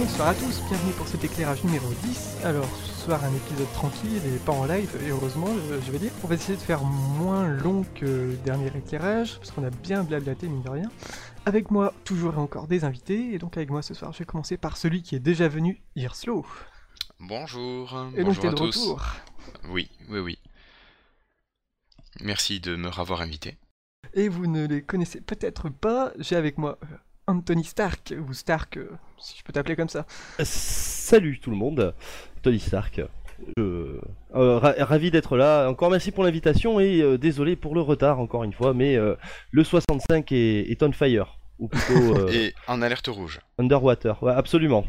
Bonsoir à tous, bienvenue pour cet éclairage numéro 10. Alors, ce soir, un épisode tranquille et pas en live, et heureusement, je, je vais dire. On va essayer de faire moins long que le dernier éclairage, parce qu'on a bien blablaté, mine de rien. Avec moi, toujours et encore des invités, et donc avec moi ce soir, je vais commencer par celui qui est déjà venu, Irslo. Bonjour. Et donc, bonjour t'es à de tous. retour. Oui, oui, oui. Merci de me avoir invité. Et vous ne les connaissez peut-être pas, j'ai avec moi euh, Anthony Stark, ou Stark, euh, si je peux t'appeler comme ça. Salut tout le monde, Tony Stark. Je... euh, ra- ravi d'être là. Encore merci pour l'invitation et euh, désolé pour le retard encore une fois, mais euh, le 65 est, est on fire ou plutôt euh, Et en alerte rouge. underwater. Ouais, absolument.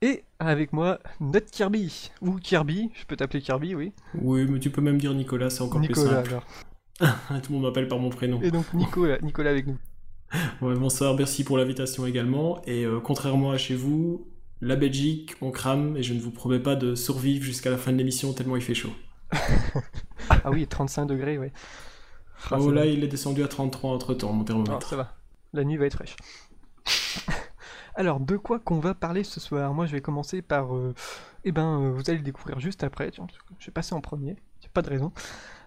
Et avec moi, notre Kirby, ou Kirby, je peux t'appeler Kirby, oui. Oui, mais tu peux même dire Nicolas, c'est encore Nicolas, plus alors. simple. Tout le monde m'appelle par mon prénom. Et donc Nicolas, Nicolas avec nous. Ouais, bonsoir, merci pour l'invitation également. Et euh, contrairement à chez vous, la Belgique, on crame et je ne vous promets pas de survivre jusqu'à la fin de l'émission tellement il fait chaud. Ah oui, 35 degrés, ouais. Ah, oh là, il est descendu à 33 entre temps, mon Ah, thermomètre. ça va. La nuit va être fraîche. Alors, de quoi qu'on va parler ce soir? Moi, je vais commencer par... euh, eh ben, euh, vous allez le découvrir juste après. je vais passer en premier. A pas de raison.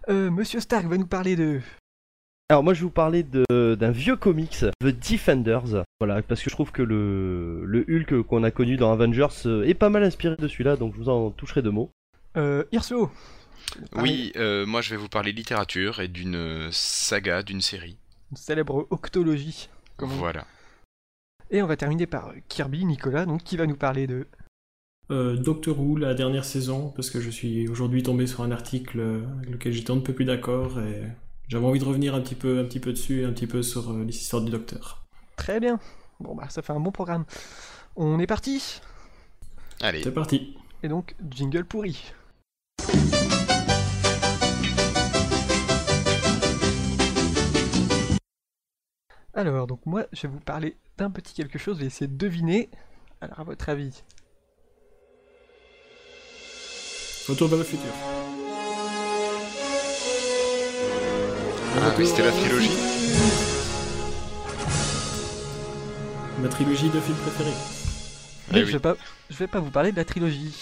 Euh, Monsieur Stark va nous parler de... Alors moi je vais vous parler de- d'un vieux comics, The Defenders. Voilà, parce que je trouve que le, le Hulk qu'on a connu dans Avengers euh, est pas mal inspiré de celui-là, donc je vous en toucherai deux mots. Euh, Irso Oui, euh, moi je vais vous parler littérature et d'une euh, saga, d'une série. Une célèbre octologie. comme on dit. Voilà. Et on va terminer par Kirby, Nicolas, donc qui va nous parler de... Euh, Doctor Who, la dernière saison, parce que je suis aujourd'hui tombé sur un article avec lequel j'étais un peu plus d'accord et j'avais envie de revenir un petit peu, un petit peu dessus et un petit peu sur euh, les histoires du Docteur. Très bien. Bon, bah, ça fait un bon programme. On est parti? Allez, C'est parti. Et donc, jingle pourri. Alors, donc moi, je vais vous parler d'un petit quelque chose, je vais essayer de deviner. Alors, à votre avis? Retour vers le futur. Ah oui, c'était la trilogie Ma trilogie de films préférés. Eh Mais oui. je vais pas, je vais pas vous parler de la trilogie.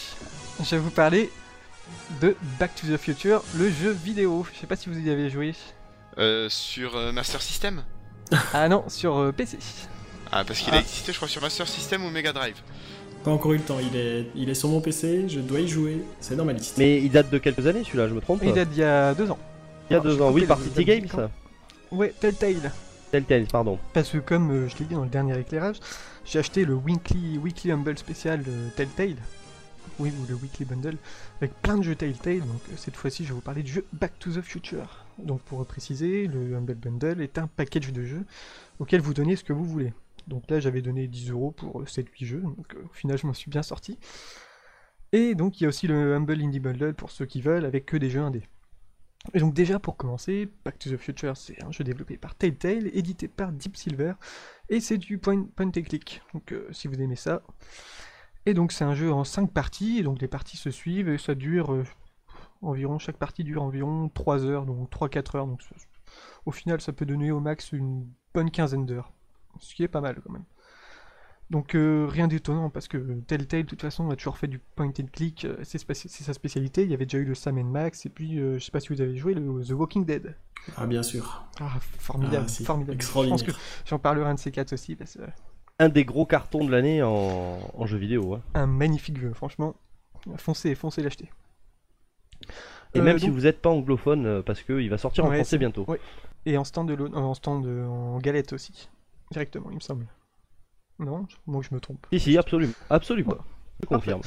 Je vais vous parler de Back to the Future, le jeu vidéo. Je sais pas si vous y avez joué. Euh, Sur euh, Master System Ah non, sur euh, PC. Ah, parce qu'il Ah. a existé, je crois, sur Master System ou Mega Drive. Pas encore eu le temps, il est, il est sur mon PC, je dois y jouer, c'est dans ma liste. Mais il date de quelques années celui-là, je me trompe Il date d'il y a deux ans. Il y a deux ans, oui, par City Games ça Ouais, Telltale. Telltale, pardon. Parce que comme euh, je l'ai dit dans le dernier éclairage, j'ai acheté le Weekly, Weekly Humble spécial de Telltale. Oui, ou le Weekly Bundle, avec plein de jeux Telltale. Donc euh, cette fois-ci, je vais vous parler du jeu Back to the Future. Donc pour préciser, le Humble Bundle est un package de jeux auquel vous donnez ce que vous voulez. Donc là, j'avais donné 10 euros pour euh, 7-8 jeux, donc euh, au final, je m'en suis bien sorti. Et donc il y a aussi le Humble Indie Bundle pour ceux qui veulent, avec que des jeux indés. Et donc déjà pour commencer, Back to the Future c'est un jeu développé par Telltale, édité par Deep Silver, et c'est du point, point and click, donc euh, si vous aimez ça. Et donc c'est un jeu en 5 parties, donc les parties se suivent, et ça dure euh, environ, chaque partie dure environ 3 heures, donc 3-4 heures, donc au final ça peut donner au max une bonne quinzaine d'heures, ce qui est pas mal quand même. Donc euh, rien d'étonnant parce que Telltale de toute façon a toujours fait du point and click, euh, c'est sa spécialité. Il y avait déjà eu le Sam Max et puis euh, je sais pas si vous avez joué le The Walking Dead. Ah bien sûr. Ah formidable, Ah, formidable. Je extraordinaire. pense que j'en parlerai un de ces quatre aussi parce que Un des gros cartons de l'année en, en jeu vidéo. hein. un magnifique jeu, franchement. Foncez, foncez l'acheter. Et Euh, même si vous n'êtes pas anglophone, euh, parce qu'il va sortir en français bientôt. ouais. Et en stand de en stand de- en galette aussi, directement, il me semble. Non, moi je me trompe. Si, si, absolument. Absolument. Je confirme.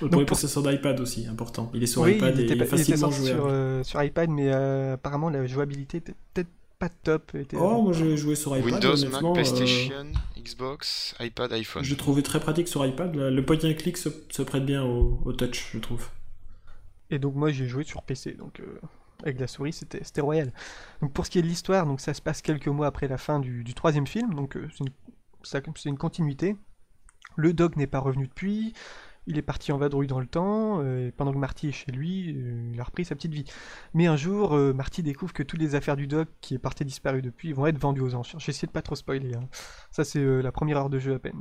Le premier processeur d'iPad aussi, important. Il est sur oui, iPad il et était, il pas- est il était facilement sur, jouable. euh, sur iPad, mais euh, apparemment la jouabilité était peut-être pas top. était- Oh, moi j'ai joué sur iPad. Windows, Mac, honnêtement, euh, PlayStation, Xbox, iPad, iPhone. Je trouvais très pratique sur iPad. Le le point and click se, se prête bien au, au touch, je trouve. Et donc moi j'ai joué sur PC, donc euh, avec la souris c'était c'était royal. Donc pour ce qui est de l'histoire, donc ça se passe quelques mois après la fin du, du troisième film, donc euh, c'est une, c'est une continuité. Le Doc n'est pas revenu depuis, il est parti en vadrouille dans le temps, euh, et pendant que Marty est chez lui, euh, il a repris sa petite vie. Mais un jour, euh, Marty découvre que toutes les affaires du Doc qui est parti disparu depuis vont être vendues aux enchères. J'ai essayé de pas trop spoiler, hein. ça c'est la première heure de jeu à peine.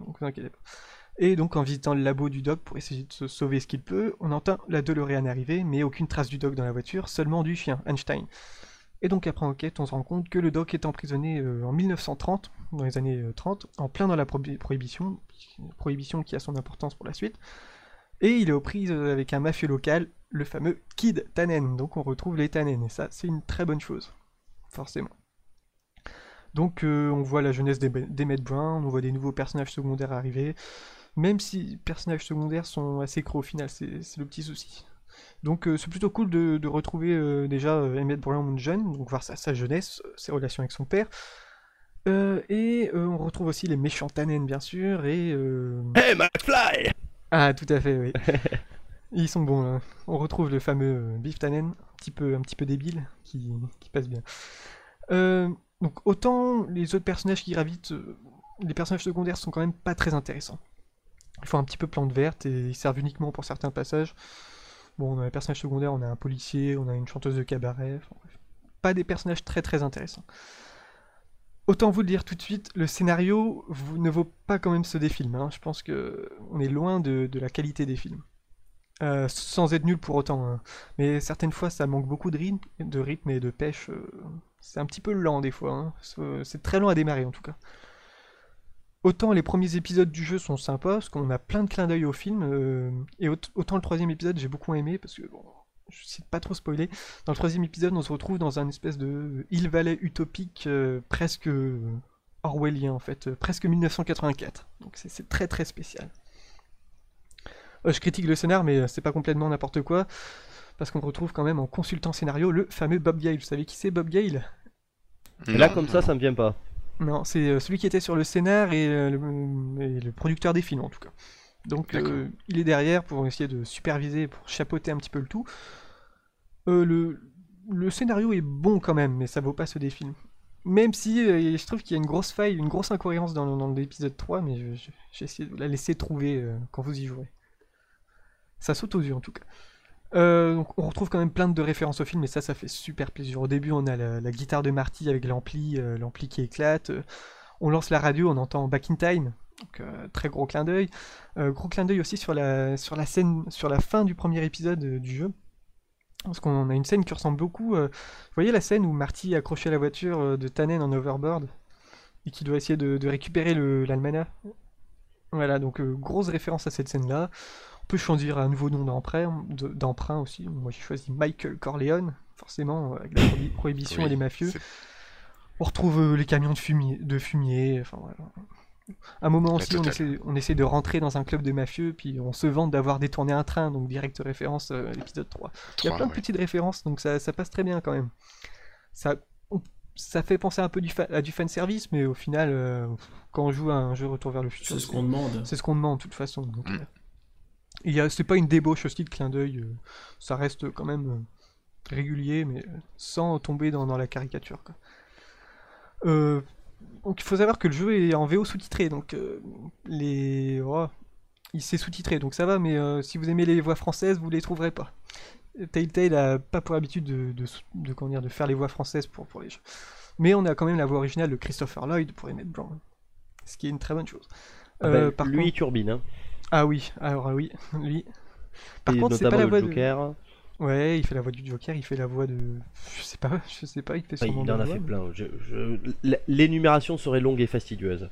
Et donc en visitant le labo du doc pour essayer de se sauver ce qu'il peut, on entend la DeLorean arriver, mais aucune trace du doc dans la voiture, seulement du chien, Einstein. Et donc après enquête, on se rend compte que le doc est emprisonné euh, en 1930, dans les années 30, euh, en plein dans la prohibition, prohibition qui a son importance pour la suite. Et il est aux prises euh, avec un mafieux local, le fameux Kid Tannen. Donc on retrouve les Tannen, et ça c'est une très bonne chose, forcément. Donc on voit la jeunesse d'Emmett Brown, on voit des nouveaux personnages secondaires arriver, même si les personnages secondaires sont assez creux au final, c'est le petit souci. Donc euh, c'est plutôt cool de, retrouver euh, déjà euh, Emmett Brown jeune, donc voir sa, jeunesse, ses relations avec son père. et on retrouve aussi les méchants Tannen bien sûr, et... Hey McFly Ah tout à fait, oui. Ils sont bons, hein. On retrouve le fameux Biff Tannen, un petit peu, un petit peu débile, qui, qui passe bien. donc autant les autres personnages qui gravitent, les personnages secondaires sont quand même pas très intéressants. Ils font un petit peu plante verte et ils servent uniquement pour certains passages. Bon, on a les personnages secondaires, on a un policier, on a une chanteuse de cabaret. Pas des personnages très très intéressants. Autant vous le dire tout de suite, le scénario ne vaut pas quand même ceux des films. Hein. Je pense que on est loin de, la qualité des films. Euh, sans être nul pour autant. Hein. Mais certaines fois, ça manque beaucoup de rythme, de rythme et de pêche. Euh, c'est un petit peu lent des fois. Hein. C'est très lent à démarrer en tout cas. Autant les premiers épisodes du jeu sont sympas, parce qu'on a plein de clins d'œil au film, euh, et autant le troisième épisode j'ai beaucoup aimé, parce que bon, je sais pas trop spoiler. Dans le troisième épisode, on se retrouve dans un espèce de Hill Valley utopique euh, presque orwellien en fait, euh, presque 1984. Donc c'est très très spécial. je critique le scénar, mais c'est pas complètement n'importe quoi, parce qu'on retrouve quand même en consultant scénario le fameux Bob Gale. Vous savez qui c'est Bob Gale? Là comme ça, ça me vient pas. Non, c'est euh, celui qui était sur le scénar et, le, producteur des films en tout cas. Donc euh, il est derrière pour essayer de superviser, pour chapeauter un petit peu le tout. Euh, le, scénario est bon quand même, mais ça vaut pas ceux des films. Même si je trouve qu'il y a une grosse faille, une grosse incohérence dans, dans l'épisode 3, mais j'ai essayé de la laisser trouver quand vous y jouerez. Ça saute aux yeux en tout cas. Euh, on retrouve quand même plein de références au film, et ça, ça fait super plaisir. Au début, on a la, guitare de Marty avec l'ampli, euh, l'ampli qui éclate. Euh, on lance la radio, on entend Back in Time. Donc, très gros clin d'œil. gros clin d'œil aussi sur la, sur la scène, sur la fin du premier épisode du jeu. Parce qu'on a une scène qui ressemble beaucoup. vous voyez la scène où Marty est accroché à la voiture de Tannen en overboard et qui doit essayer de, de récupérer l'almanach? Voilà, donc grosse référence à cette scène-là peut choisir un nouveau nom d'emprunt aussi. Moi j'ai choisi Michael Corleone, forcément, avec la prohibition et les mafieux. On retrouve euh, les camions de fumier, de fumier enfin voilà. À un moment aussi, on essaie, on essaie, de rentrer dans un club de mafieux, puis on se vante d'avoir détourné un train, donc direct référence euh, à l'épisode 3. Il y a plein de petites références, donc ça, ça, passe très bien quand même. Ça, ça fait penser un peu du à du fan service, mais au final, euh, quand on joue à un jeu Retour vers le futur, c'est ce qu'on demande. C'est ce qu'on demande de toute façon. Donc, mm c'est pas une débauche aussi de clin d'œil, euh, ça reste quand même euh, régulier, mais euh, sans tomber dans, la caricature. donc il faut savoir que le jeu est en VO sous-titré, donc les, oh, il s'est sous-titré, donc ça va, mais si vous aimez les voix françaises, vous les trouverez pas. Telltale a pas pour habitude de, de, de faire les voix françaises pour, pour les jeux. Mais on a quand même la voix originale de Christopher Lloyd pour Emmett Brown, ce qui est une très bonne chose. Ah ben, lui, turbine. Hein. Ah oui, alors oui, lui. Par contre, c'est pas la voix Joker. Ouais, il fait la voix du Joker, il fait la voix de. Je sais pas, je sais pas, il fait son Il en a fait plein. L'énumération serait longue et fastidieuse.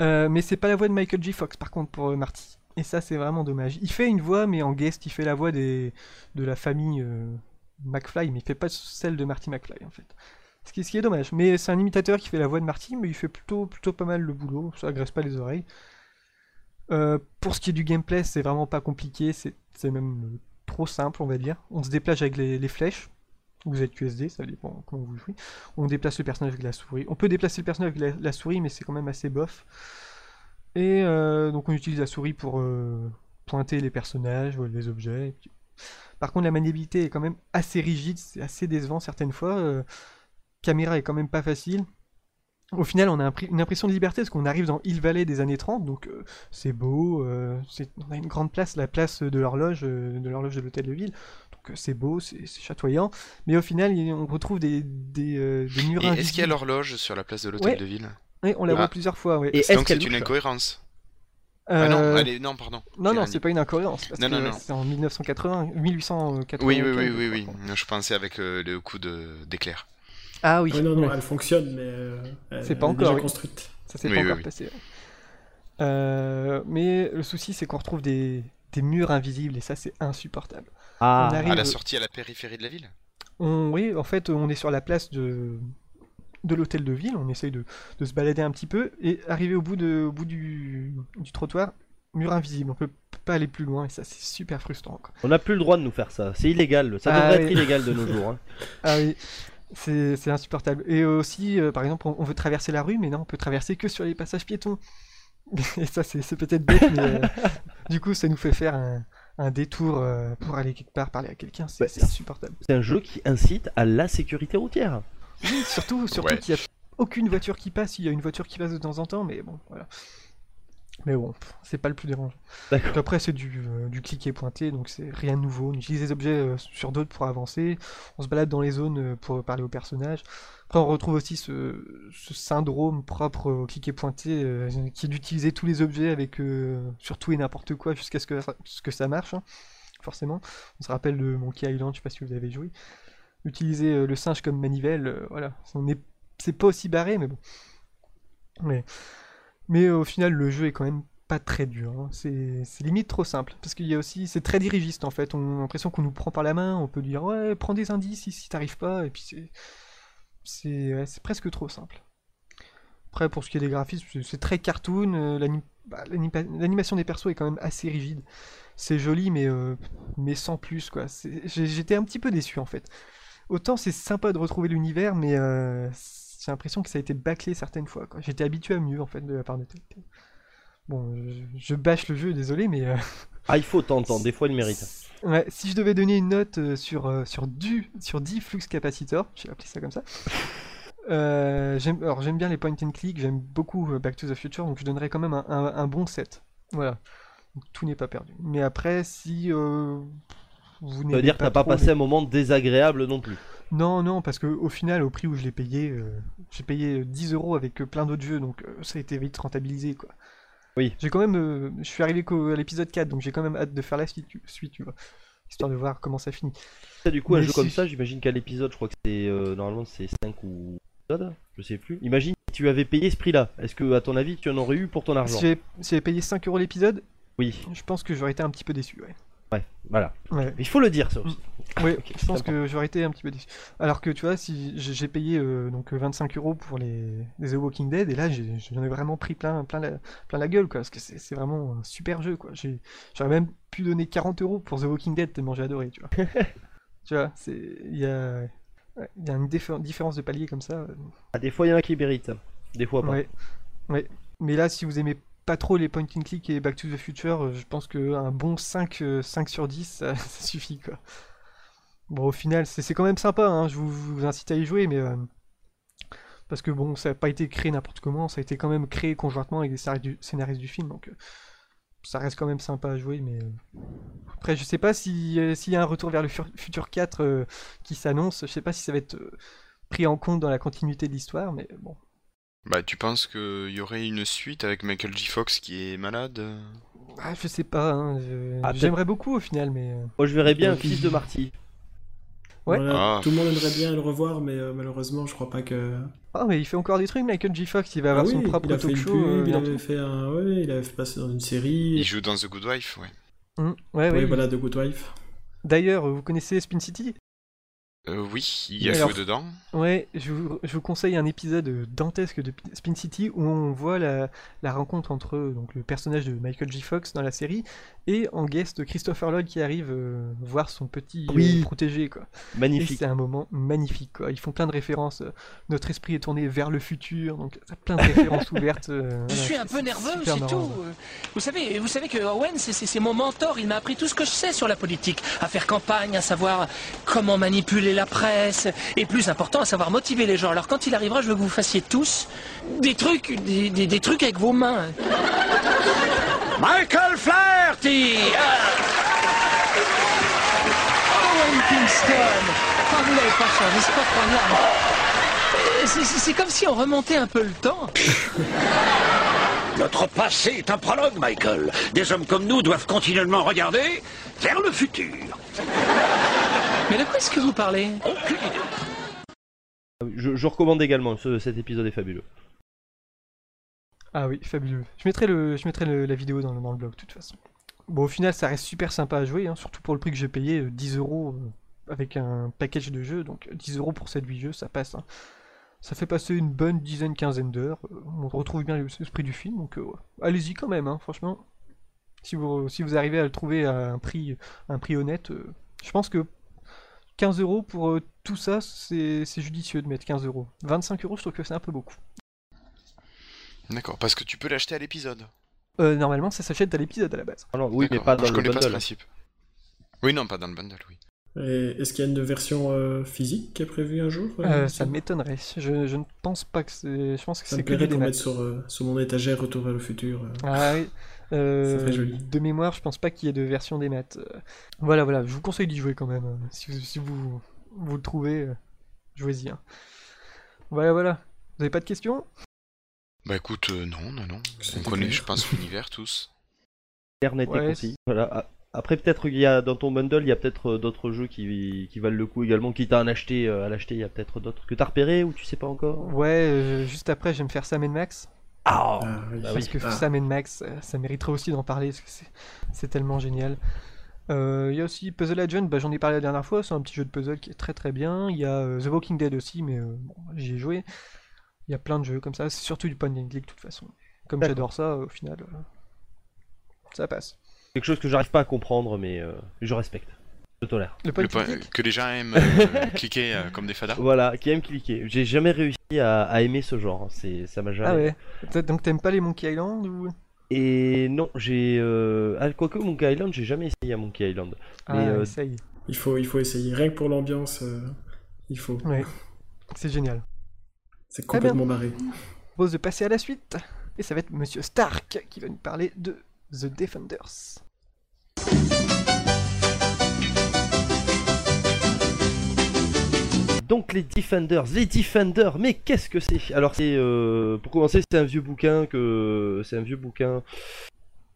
Euh, mais c'est pas la voix de Michael J. Fox, par contre, pour euh, Marty. Et ça, c'est vraiment dommage. Il fait une voix, mais en guest, il fait la voix des... de la famille euh, McFly, mais il fait pas celle de Marty McFly, en fait. Ce qui, ce qui est dommage. Mais c'est un imitateur qui fait la voix de Marty, mais il fait plutôt, plutôt pas mal le boulot. Ça agresse pas les oreilles. Euh, pour ce qui est du gameplay, c'est vraiment pas compliqué, c'est même euh, trop simple, on va dire. On se déplace avec les, flèches, vous êtes QSD, ça dépend comment vous jouez. On déplace le personnage avec la souris. On peut déplacer le personnage avec la, souris, mais c'est quand même assez bof. Et euh, donc on utilise la souris pour pointer les personnages, les objets. Par contre, la maniabilité est quand même assez rigide, c'est assez décevant certaines fois. caméra est quand même pas facile au final, on a une impression de liberté parce qu'on arrive dans Hill Valley des années 30, donc euh, c'est beau, euh, on a une grande place, la place de l'horloge, euh, de l'horloge de l'hôtel de ville, donc c'est beau, c'est chatoyant, mais au final, on retrouve des, des, des murs Et est-ce qu'il y a l'horloge sur la place de l'hôtel de ville? Oui, on la voit ah. plusieurs fois, ouais. Et donc c'est une incohérence Ah non, allez, non, pardon. non, non, c'est pas une incohérence. Parce Non, que non, non. C'est en 1980, 1880. Oui, oui, oui, oui, oui. Je pensais avec euh, le coup de- d'éclair. Ah oui. Ouais, non, non, ouais. elle fonctionne, mais euh, elle, C'est pas elle est encore, déjà oui. construite. Ça s'est Oui, pas oui, encore oui. passé. Euh, mais le souci, c'est qu'on retrouve des, des murs invisibles et ça, c'est insupportable. Ah, On arrive- À la sortie à la périphérie de la ville? On, oui, en fait, on est sur la place de, de l'hôtel de ville. On essaye de, de se balader un petit peu et arriver au bout, de, au bout du, du trottoir, mur invisible. On peut pas aller plus loin et ça, c'est super frustrant. quoi. on n'a plus le droit de nous faire ça. C'est illégal. Ça Ah devrait oui. être illégal de nos jours. hein. Ah oui, c'est c'est insupportable. Et aussi, euh, par exemple, on, on veut traverser la rue, mais non, on peut traverser que sur les passages piétons. Et ça, c'est c'est peut-être bête, mais euh, du coup, ça nous fait faire un, un détour euh, pour aller quelque part, parler à quelqu'un. C'est Bah, c'est insupportable. C'est un jeu qui incite à la sécurité routière. Oui, surtout, surtout Ouais. qu'il n'y a aucune voiture qui passe. Il y a une voiture qui passe de temps en temps, mais bon, voilà. Mais bon, c'est pas le plus dérangeant. D'accord. Après, c'est du, euh, du cliquer pointé, donc c'est rien de nouveau. On utilise des objets euh, sur d'autres pour avancer. On se balade dans les zones euh, pour parler aux personnages. Après, on retrouve aussi ce, ce syndrome propre au cliquer pointé, euh, qui est d'utiliser tous les objets avec sur tout et n'importe quoi jusqu'à ce que, ça- ce que ça marche, hein, forcément. On se rappelle de Monkey Island, je sais pas si vous avez joué. Utiliser le singe comme manivelle, voilà. On est, c'est pas aussi barré, mais bon. Mais, mais au final, le jeu est quand même pas très dur. hein. C'est limite trop simple. Parce qu'il y a aussi. C'est très dirigiste en fait. On a l'impression qu'on nous prend par la main. On peut dire ouais, prends des indices si, t'arrives pas. Et puis c'est. C'est presque trop simple. Après, pour ce qui est des graphismes, c'est- très cartoon. euh, bah, L'animation des persos est quand même assez rigide. C'est joli, mais, euh, mais sans plus quoi. J'étais un petit peu déçu en fait. Autant c'est sympa de retrouver l'univers, mais euh, j'ai l'impression que ça a été bâclé certaines fois. quoi. J'étais habitué à mieux en fait de la part de Telltale. Bon, je, je bâche le jeu, désolé, mais euh, Ah, il faut t'entendre. Des fois, il mérite. ouais, si je devais donner une note euh, sur, euh, sur, du, sur 10 flux capacitors, j'ai appelé ça comme ça. euh, alors j'aime bien les point and click, j'aime beaucoup Back to the Future, donc je donnerais quand même un, un- un bon 7. Voilà. Donc, tout n'est pas perdu. Mais après, si euh, vous n'aimez dire que t'as pas passé les- un moment désagréable non plus. Non, non, parce que au final, au prix où je l'ai payé, euh, j'ai payé 10 euros avec euh, plein d'autres jeux, donc euh, ça a été vite rentabilisé, quoi. Oui. J'ai quand même, euh, je suis arrivé à l'épisode 4, donc j'ai quand même hâte de faire la suite, tu- suite, tu vois, histoire de voir comment ça finit. Ça, du coup, un jeu comme ça, j'imagine qu'à l'épisode, je crois que c'est euh, normalement c'est 5 ou je sais plus. Imagine si tu avais payé ce prix-là. Est-ce que, à ton avis, tu en aurais eu pour ton argent? Si j'avais si j'avais payé 5 euros l'épisode, Oui, je pense que j'aurais été un petit peu déçu, ouais. Ouais, voilà. Ouais, Il faut le dire, ça aussi. ouais, Ok, je pense que j'aurais été un petit peu déçu. Alors que tu vois, si j'ai payé euh, donc 25 euros pour les, les The Walking Dead, et là j'en ai vraiment pris plein, plein, la, plein la gueule, quoi, parce que c'est vraiment un super jeu, quoi. J'aurais même pu donner 40 euros pour The Walking Dead tellement j'ai adoré, tu vois. tu vois, il y a, y une diffé- différence de palier comme ça. euh, Ah, des fois, il y en a qui méritent. Des fois, pas. Ouais, ouais. Mais là, si vous aimez pas trop les point and click et Back to the Future, euh, je pense qu'un bon 5, euh, 5 sur 10, ça, suffit quoi. Bon, au final, c'est quand même sympa, hein, je vous, incite à y jouer, mais. euh, parce que bon, ça n'a pas été créé n'importe comment, ça a été quand même créé conjointement avec des scénaristes du, film, donc. euh, ça reste quand même sympa à jouer, mais. euh, Après, je sais pas si, euh, s'il y a un retour vers le Future 4 euh, qui s'annonce, je sais pas si ça va être euh, pris en compte dans la continuité de l'histoire, mais bon. Bah, tu penses qu'il y aurait une suite avec Michael J. Fox qui est malade? Ah, je sais pas, hein, je- Ah, peut-être- j'aimerais beaucoup au final, mais. euh, Moi, je verrais bien un fils il- de Marty. Ouais. Voilà, Ah. Tout le monde aimerait bien le revoir, mais euh, malheureusement, je crois pas que. Ah, mais il fait encore des trucs, Michael J. Fox, il va avoir Ah son oui, propre il a fait talk une show. pub, euh, il bientôt. avait fait un, ouais, il avait fait passer dans une série. Il joue dans The Good Wife, ouais. Hum, ouais, Oui, ouais. voilà, The Good Wife. D'ailleurs, vous connaissez Spin City? Euh, oui, il a Alors- joué dedans. Ouais, je vous, je vous conseille un épisode dantesque de Spin City où on voit la, la rencontre entre euh, donc, le personnage de Michael J. Fox dans la série et en guest Christopher Lloyd qui arrive euh, voir son petit euh, Oui. protégé quoi. Magnifique. c'est un moment magnifique quoi. Ils font plein de références. Notre esprit est tourné vers le futur, donc plein de références ouvertes. euh, Je voilà, suis un peu nerveux, c'est tout. Vous savez, vous savez que Owen, c'est- c'est c'est mon mentor. Il m'a appris tout ce que je sais sur la politique, à faire campagne, à savoir comment manipuler la presse, et plus important, à savoir motiver les gens. Alors quand il arrivera, je veux que vous fassiez tous des trucs, des, des- des trucs avec vos mains. Michael Flaherty Owen Kingston Oh, vous l'avez pas changé, c'est pas croyable. C'est comme si on remontait un peu le temps. Notre passé est un prologue, Michael. Des hommes comme nous doivent continuellement regarder vers le futur. Mais de quoi est-ce que vous parlez Aucune idée. Je, je recommande également, ce- cet épisode est fabuleux. Ah oui, fabuleux. Je mettrai, le, je mettrai le- la vidéo dans, le- dans le blog, de toute façon. Bon, au final, ça reste super sympa à jouer, hein, surtout pour le prix que j'ai payé, euh, 10 euros euh, avec un package de jeux, donc euh, 10 euros pour 7-8 jeux, ça passe. hein. Ça fait passer une bonne dizaine, quinzaine d'heures. euh, on retrouve bien l'esprit du film, donc euh, ouais. allez-y quand même, hein, franchement. Si vous, si vous arrivez à le trouver à un prix, un prix honnête, euh, je pense que 15 euros pour euh, tout ça, c'est c'est judicieux de mettre 15 euros. 25 euros, je trouve que c'est un peu beaucoup. D'accord, parce que tu peux l'acheter à l'épisode. Euh, normalement, ça s'achète à l'épisode à la base. Non, oui, mais pas dans je le connais pas ce bundle. principe. Oui, non, pas dans le bundle, oui. Est-ce qu'il y a une version euh, physique qui est prévue un jour euh, ça m'étonnerait. Je, je ne pense pas que c'est. Je pense que Ça me c'est plairait qu'on mette sur, euh, sur mon étagère Retour vers le futur. euh. Ah oui. Euh, Ça joli. De mémoire, je pense pas qu'il y ait de version des maths. Euh, Voilà, voilà. Je vous conseille d'y jouer quand même. euh, Si vous, si vous, vous le trouvez, euh, jouez-y. hein. Voilà, voilà. Vous avez pas de questions? Bah écoute, euh, non, non, non. On connaît, clair. je pense, l'univers tous. Clair, net et Ouais, concis. Voilà. Après, peut-être qu'il y a dans ton bundle, il y a peut-être d'autres jeux qui, qui valent le coup également. Quitte à en acheter, à l'acheter, il y a peut-être d'autres que t'as repéré ou tu sais pas encore? Ouais, euh, juste après, je vais me faire Sam Max. Ah, Ah, oui. Bah Parce que Ah. Sam Max, euh, ça mériterait aussi d'en parler, parce que c'est- tellement génial. Euh, Il y a aussi Puzzle Agent, bah, j'en ai parlé la dernière fois, c'est un petit jeu de puzzle qui est très très bien. Il y a euh, The Walking Dead aussi, mais euh, bon, j'y ai joué. Il y a plein de jeux comme ça, c'est surtout du point and click de toute façon. Comme j'adore ça, au final, euh, ça passe. quelque chose que j'arrive pas à comprendre, mais euh, je respecte. Je tolère. Le point Le que les gens aiment euh, cliquer euh, comme des fadas. Voilà, qui aime cliquer. J'ai jamais réussi à, à aimer ce genre. C'est, ça m'a jamais. ah ouais. Donc t'aimes pas les Monkey Island ou? Et non, j'ai. Euh... Ah, quoique Monkey Island, j'ai jamais essayé à Monkey Island. Ah, Mais, euh, essaye. Il, faut, il faut essayer. Rien que pour l'ambiance, euh, il faut. Ouais, c'est génial. C'est Très bien. complètement barré. Je propose de passer à la suite. Et ça va être Monsieur Stark qui va nous parler de The Defenders. Donc les Defenders, les Defenders, mais qu'est-ce que c'est? Alors c'est, euh, pour commencer, c'est un vieux bouquin que, c'est un vieux bouquin.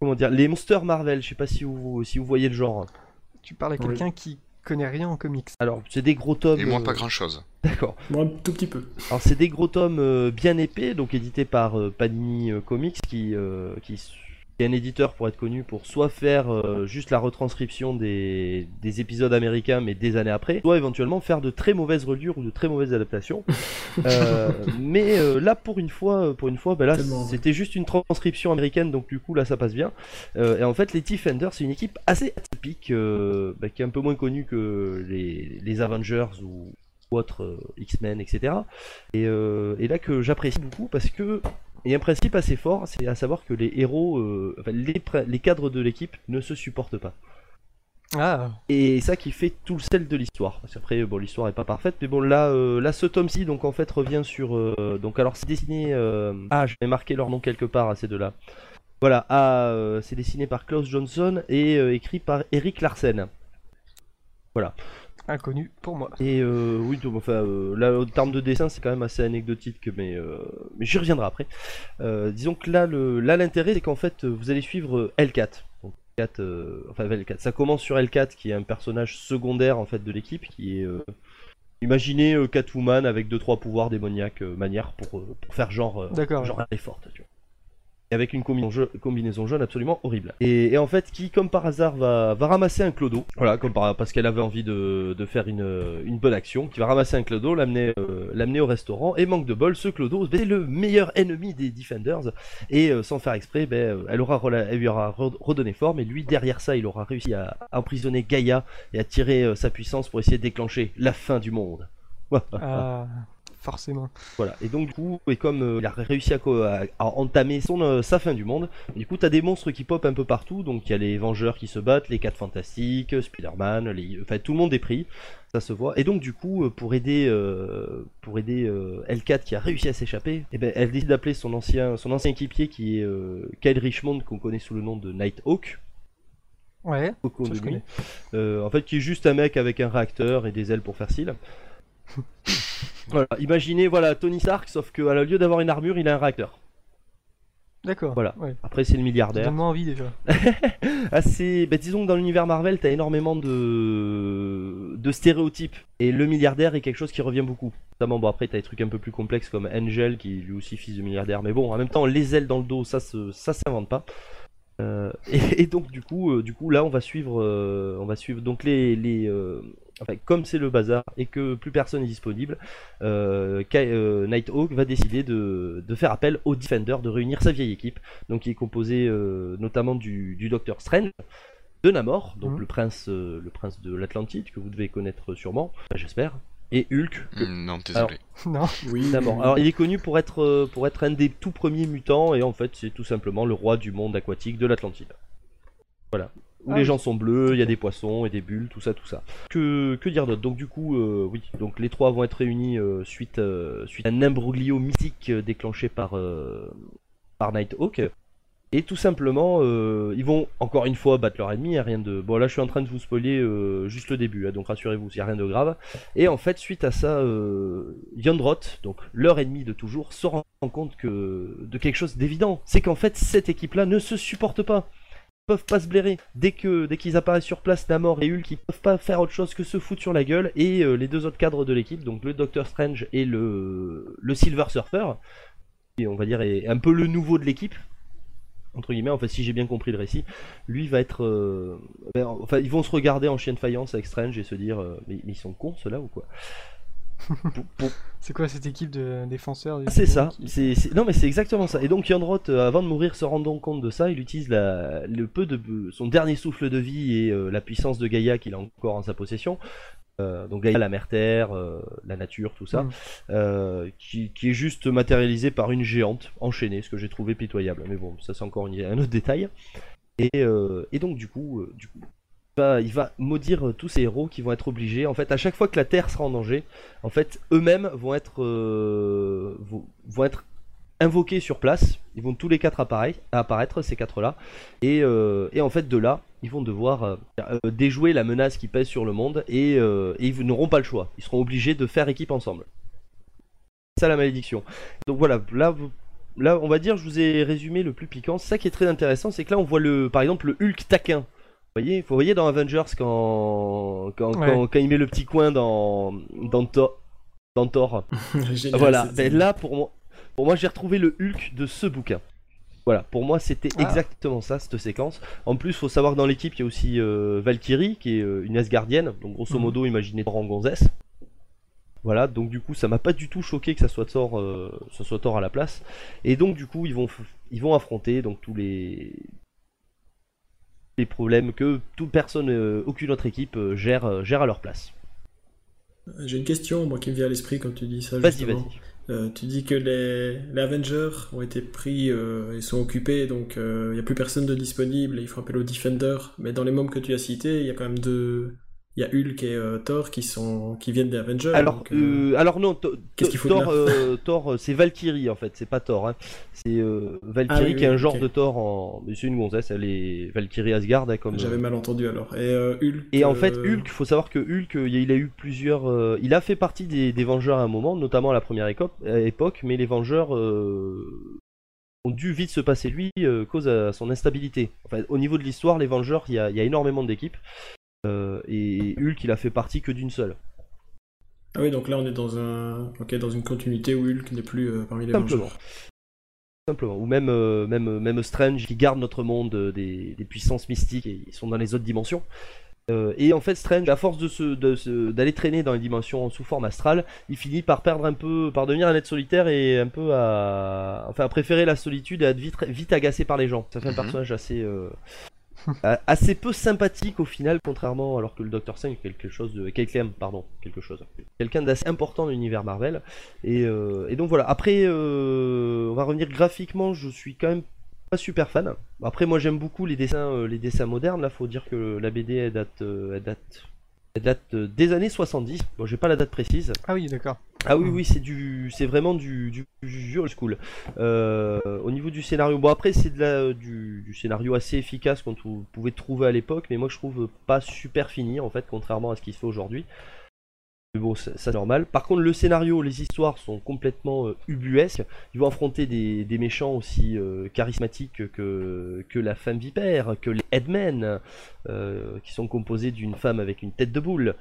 Comment dire Les Monsters Marvel. Je sais pas si vous, si vous voyez le genre. Tu parles à Oui. quelqu'un qui connaît rien en comics. Alors c'est des gros tomes. Et moi, euh, pas grand chose. D'accord. Moi, un tout petit peu. Alors c'est des gros tomes euh, bien épais, donc édités par euh, Panini euh, Comics, qui, euh, qui, s- qui est un éditeur pour être connu pour soit faire euh, juste la retranscription des, des épisodes américains mais des années après, soit éventuellement faire de très mauvaises reliures ou de très mauvaises adaptations. Euh, mais euh, là pour une fois, pour une fois, ben là c'était juste une transcription américaine, donc du coup là ça passe bien. Et en fait les Defenders c'est une équipe assez atypique, ben, qui est un peu moins connue que les, les Avengers ou autres X-Men, etc. Et, euh, et là que j'apprécie beaucoup parce que il y a un principe assez fort, c'est à savoir que les héros, euh, enfin, les, cadres de l'équipe ne se supportent pas. Ah, Et ça qui fait tout le sel de l'histoire. Parce qu'après, bon, l'histoire est pas parfaite, mais bon, là, euh, là ce tome-ci, donc en fait, revient sur. euh, donc, alors, c'est dessiné. ah, j'avais marqué leur nom quelque part à ces deux-là. Voilà, ah, c'est dessiné par Klaus Johnson et écrit par Eric Larsen. Inconnu pour moi. Et euh, oui, donc, enfin, euh, là, en termes de dessin, c'est quand même assez anecdotique, mais, euh, mais j'y reviendrai après. Disons que là, le, là, l'intérêt, c'est qu'en fait, vous allez suivre euh, L4. Donc, L4, euh, enfin, L4. Ça commence sur L4, qui est un personnage secondaire en fait de l'équipe, qui est. imaginez Catwoman avec 2-3 pouvoirs démoniaques manière pour, pour faire genre. D'accord. Genre elle est forte, tu vois. Et avec une combinaison, jaune absolument horrible. Et, et en fait, qui, comme par hasard, va, va ramasser un clodo. Voilà, comme par, parce qu'elle avait envie de, de faire une, une bonne action. Qui va ramasser un clodo, l'amener euh, l'amener au restaurant. Et manque de bol, ce clodo, c'est le meilleur ennemi des Defenders. Et euh, sans faire exprès, ben, euh, elle, aura, elle lui aura re- redonné forme. Et lui, derrière ça, il aura réussi à, à emprisonner Gaïa et à tirer euh, sa puissance pour essayer de déclencher la fin du monde. Ah, forcément. Voilà, et donc du coup, et comme euh, il a réussi à, co- à- à entamer son, euh, sa fin du monde, du coup t'as des monstres qui pop un peu partout, donc il y a les Vengeurs qui se battent, les 4 Fantastiques, Spider-Man, les... enfin tout le monde est pris, ça se voit, et donc du coup, euh, pour aider, euh, pour aider euh, L4 qui a réussi à s'échapper, eh ben, elle décide d'appeler son ancien, son ancien équipier qui est Kyle Richmond, qu'on connaît sous le nom de Nighthawk, Ouais, Coco ça, de je nuit. connais. Euh, en fait, qui est juste un mec avec un réacteur et des ailes pour faire style. voilà, imaginez voilà Tony Stark, sauf qu'à lieu d'avoir une armure, il a un réacteur. D'accord. Voilà. Ouais. Après, c'est le milliardaire. Donne-moi envie déjà. assez. Bah, disons que dans l'univers Marvel, t'as énormément de... de stéréotypes. Et le milliardaire est quelque chose qui revient beaucoup. Notamment, bon, après, t'as des trucs un peu plus complexes comme Angel, qui est lui aussi fils de milliardaire. Mais bon, en même temps, les ailes dans le dos, ça, se... ça s'invente pas. Euh, et, et donc, du coup, euh, du coup, là, on va suivre, euh, on va suivre donc les. les Enfin, comme c'est le bazar et que plus personne n'est disponible, euh, euh, Nighthawk va décider de, de faire appel au Defender, de réunir sa vieille équipe, donc qui est composée euh, notamment du, du Docteur Strange, de Namor, donc Mhm. le prince, euh, le prince de l'Atlantide que vous devez connaître sûrement, enfin, j'espère, et Hulk. que- Hmm, Non, désolé. non. Oui. Namor. Alors il est connu pour être pour être un des tout premiers mutants et en fait c'est tout simplement le roi du monde aquatique de l'Atlantide. Voilà. Où Ah les oui. gens sont bleus, il y a des poissons et des bulles, tout ça, tout ça. Que, que dire d'autre? Donc du coup, euh, oui, donc les trois vont être réunis euh, suite, euh, suite à un imbroglio mystique euh, déclenché par, par Nighthawk. Et tout simplement, euh, ils vont encore une fois battre leur ennemi, hein, rien de... Bon là je suis en train de vous spoiler juste le début, hein, donc rassurez-vous, il n'y a rien de grave. Et en fait, suite à ça, Yondrot, donc leur ennemi de toujours, se rend compte que de quelque chose d'évident. C'est qu'en fait, cette équipe-là ne se supporte pas. Peuvent pas se blairer. Dès que dès qu'ils apparaissent sur place, Namor et Hulk, ils peuvent pas faire autre chose que se foutre sur la gueule. Et euh, les deux autres cadres de l'équipe, donc le Doctor Strange et le, le Silver Surfer, qui on va dire est un peu le nouveau de l'équipe, entre guillemets, en fait, si j'ai bien compris le récit, lui va être. euh, ben, enfin, ils vont se regarder en chien de faïence avec Strange et se dire euh, mais, ils sont cons ceux-là ou quoi? C'est quoi cette équipe de défenseurs Ah, C'est ça, qui- non mais c'est exactement ça. Et donc Yandroth, euh, avant de mourir, se rendant compte de ça, il utilise la, le peu de son dernier souffle de vie et euh, la puissance de Gaïa qu'il a encore en sa possession. Euh, donc Gaïa, la mère terre, euh, la nature, tout ça, Mm. qui, qui est juste matérialisé par une géante enchaînée, ce que j'ai trouvé pitoyable. Mais bon, ça c'est encore une- un autre détail. Et, et donc du coup, du coup, il va maudire euh, tous ces héros qui vont être obligés. En fait, à chaque fois que la Terre sera en danger, en fait, eux-mêmes vont être, euh, vont, être invoqués sur place. Ils vont tous les quatre apparaître, ces quatre-là. Et, euh, et en fait, de là, ils vont devoir déjouer la menace qui pèse sur le monde et, euh, et ils n'auront pas le choix. Ils seront obligés de faire équipe ensemble. C'est ça la malédiction. Donc voilà, là, là, on va dire, je vous ai résumé le plus piquant. Ça qui est très intéressant, c'est que là, on voit le, par exemple, le Hulk taquin. Vous voyez, vous voyez dans Avengers quand, quand, Ouais. quand, quand il met le petit coin dans, dans, Thor, dans Thor. Génial, Voilà, ben là pour moi, pour moi j'ai retrouvé le Hulk de ce bouquin. Voilà, pour moi c'était Ah. exactement ça cette séquence. En plus, faut savoir que dans l'équipe il y a aussi euh, Valkyrie qui est euh, une Asgardienne, donc grosso Mhm. modo imaginez Thor en gonzesse. Voilà, donc du coup ça m'a pas du tout choqué que ça soit Thor, euh, ça soit Thor à la place. Et donc du coup ils vont, ils vont affronter donc tous les les problèmes que toute personne, euh, aucune autre équipe euh, gère, euh, gère à leur place. J'ai une question, moi, qui me vient à l'esprit quand tu dis ça. Vas-y, vas-y. Tu dis que les, les Avengers ont été pris et sont occupés, donc il n'y a plus personne de disponible et il faut appeler au Defender. Mais dans les membres que tu as cités, il y a quand même deux. Il y a Hulk et euh, Thor qui, sont, qui viennent des Avengers. Alors, donc, euh, euh, alors non, qu'est-ce qu'il faut Thor, c'est Valkyrie en fait, c'est pas Thor. Hein. C'est Valkyrie Ah oui, qui est un genre de Thor en. mais C'est une gonzesse, elle est Valkyrie Asgard hein, comme. J'avais mal entendu alors. Et Hulk. Et en fait, Hulk, faut savoir que Hulk, il a eu plusieurs. il a fait partie des, des Vengeurs à un moment, notamment à la première époque, mais les Vengeurs ont dû vite se passer lui, euh, cause à son instabilité. Enfin, au niveau de l'histoire, les Vengeurs, il y a, il y a énormément d'équipes. Euh, et Hulk, il a fait partie que d'une seule. Ah oui, donc là on est dans un, ok, dans une continuité où Hulk n'est plus euh, parmi les Simplement. Avengers. Simplement. Ou même, euh, même, même Strange qui garde notre monde euh, des, des puissances mystiques et ils sont dans les autres dimensions. Euh, et en fait, Strange, à force de se, de se- d'aller traîner dans les dimensions sous forme astrale, il finit par perdre un peu, par devenir un être solitaire et un peu à, enfin, à préférer la solitude et à être vite, vite agacé par les gens. Ça fait un Mhm. personnage assez, euh, assez peu sympathique au final, contrairement alors que le Docteur Strange quelque chose de, quelqu'un, pardon, quelque chose, quelqu'un d'assez important dans l'univers Marvel. Et, euh, et donc voilà. Après, euh, on va revenir graphiquement. Je suis quand même pas super fan. Après, moi j'aime beaucoup les dessins, euh, les dessins modernes. Là, faut dire que la BD elle date, euh, elle date, elle date euh, des années 70. Bon, j'ai pas la date précise. Ah oui, d'accord. Ah oui, oui, c'est du, c'est vraiment du, du, du school. Euh, au niveau du scénario, bon après c'est de la, du, du scénario assez efficace qu'on pouvait trouver à l'époque, mais moi je trouve pas super fini en fait, contrairement à ce qui se fait aujourd'hui. Mais bon, ça c'est normal. Par contre, le scénario, les histoires sont complètement euh, ubuesques. Ils vont affronter des, méchants aussi euh, charismatiques que, la femme vipère, que les Headmen, euh, qui sont composés d'une femme avec une tête de boule,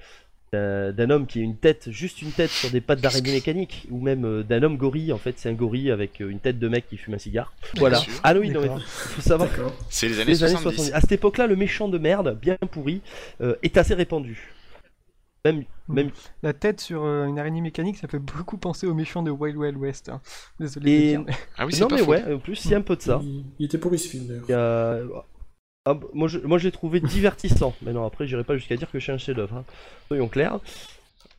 d'un homme qui a une tête, juste une tête sur des pattes d'araignée mécanique, ou même euh, d'un homme gorille. En fait, c'est un gorille avec euh, une tête de mec qui fume un cigare. Voilà. Ah oui, non, mais D'accord. faut savoir. C'est les années Les années 70. 70. À cette époque-là, le méchant de merde, bien pourri, euh, est assez répandu. Même, même La tête sur euh, une araignée mécanique, ça fait beaucoup penser aux méchants de Wild Wild West. hein. Désolé de Et- dire, mais- Ah oui, c'est non pas mais ouais, en plus il y a un peu de ça. Il, il était pourri ce film d'ailleurs. Ah, moi je, moi je l'ai trouvé divertissant. Mais non après j'irai pas jusqu'à dire que c'est un chef-d'œuvre. hein. Soyons clairs.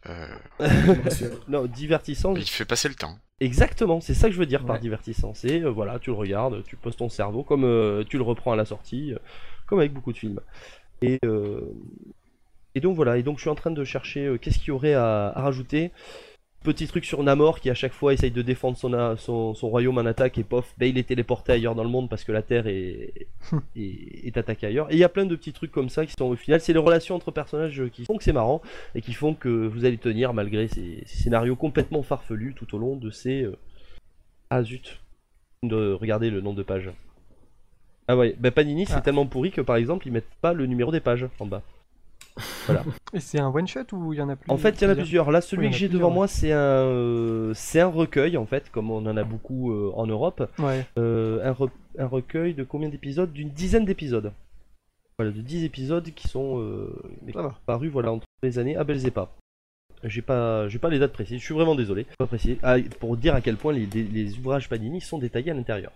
Euh, je. Non divertissant. il fait passer le temps. Exactement, c'est ça que je veux dire par divertissant. C'est euh, voilà, tu le regardes, tu poses ton cerveau comme euh, tu le reprends à la sortie, euh, comme avec beaucoup de films. Et euh, et donc voilà. Et donc je suis en train de chercher euh, qu'est-ce qu'il y aurait à, à rajouter. Petit truc sur Namor qui à chaque fois essaye de défendre son, a- son, son royaume en attaque et pof, ben, il est téléporté ailleurs dans le monde parce que la Terre est, est, est attaquée ailleurs. Et il y a plein de petits trucs comme ça qui sont au final, c'est les relations entre personnages qui font que c'est marrant et qui font que vous allez tenir malgré ces, ces scénarios complètement farfelus tout au long de ces... euh, Ah zut, de regarder le nombre de pages. Ah ouais, ben Panini c'est Ah. tellement pourri que par exemple ils mettent pas le numéro des pages en bas. Et c'est un one shot ou il y en a plus En fait, il y en a plusieurs. Là, celui Oui, que j'ai devant moi, c'est un, euh, c'est un recueil en fait, comme on en a beaucoup euh, en Europe. Ouais. Euh, un, re- un recueil de combien d'épisodes? D'une dizaine d'épisodes. Voilà, de 10 épisodes qui sont parus voilà, entre les années à Belzepa. J'ai pas, j'ai pas les dates précises, je suis vraiment désolé. Pas précis. Ah, pour dire à quel point les, les- les ouvrages Panini sont détaillés à l'intérieur.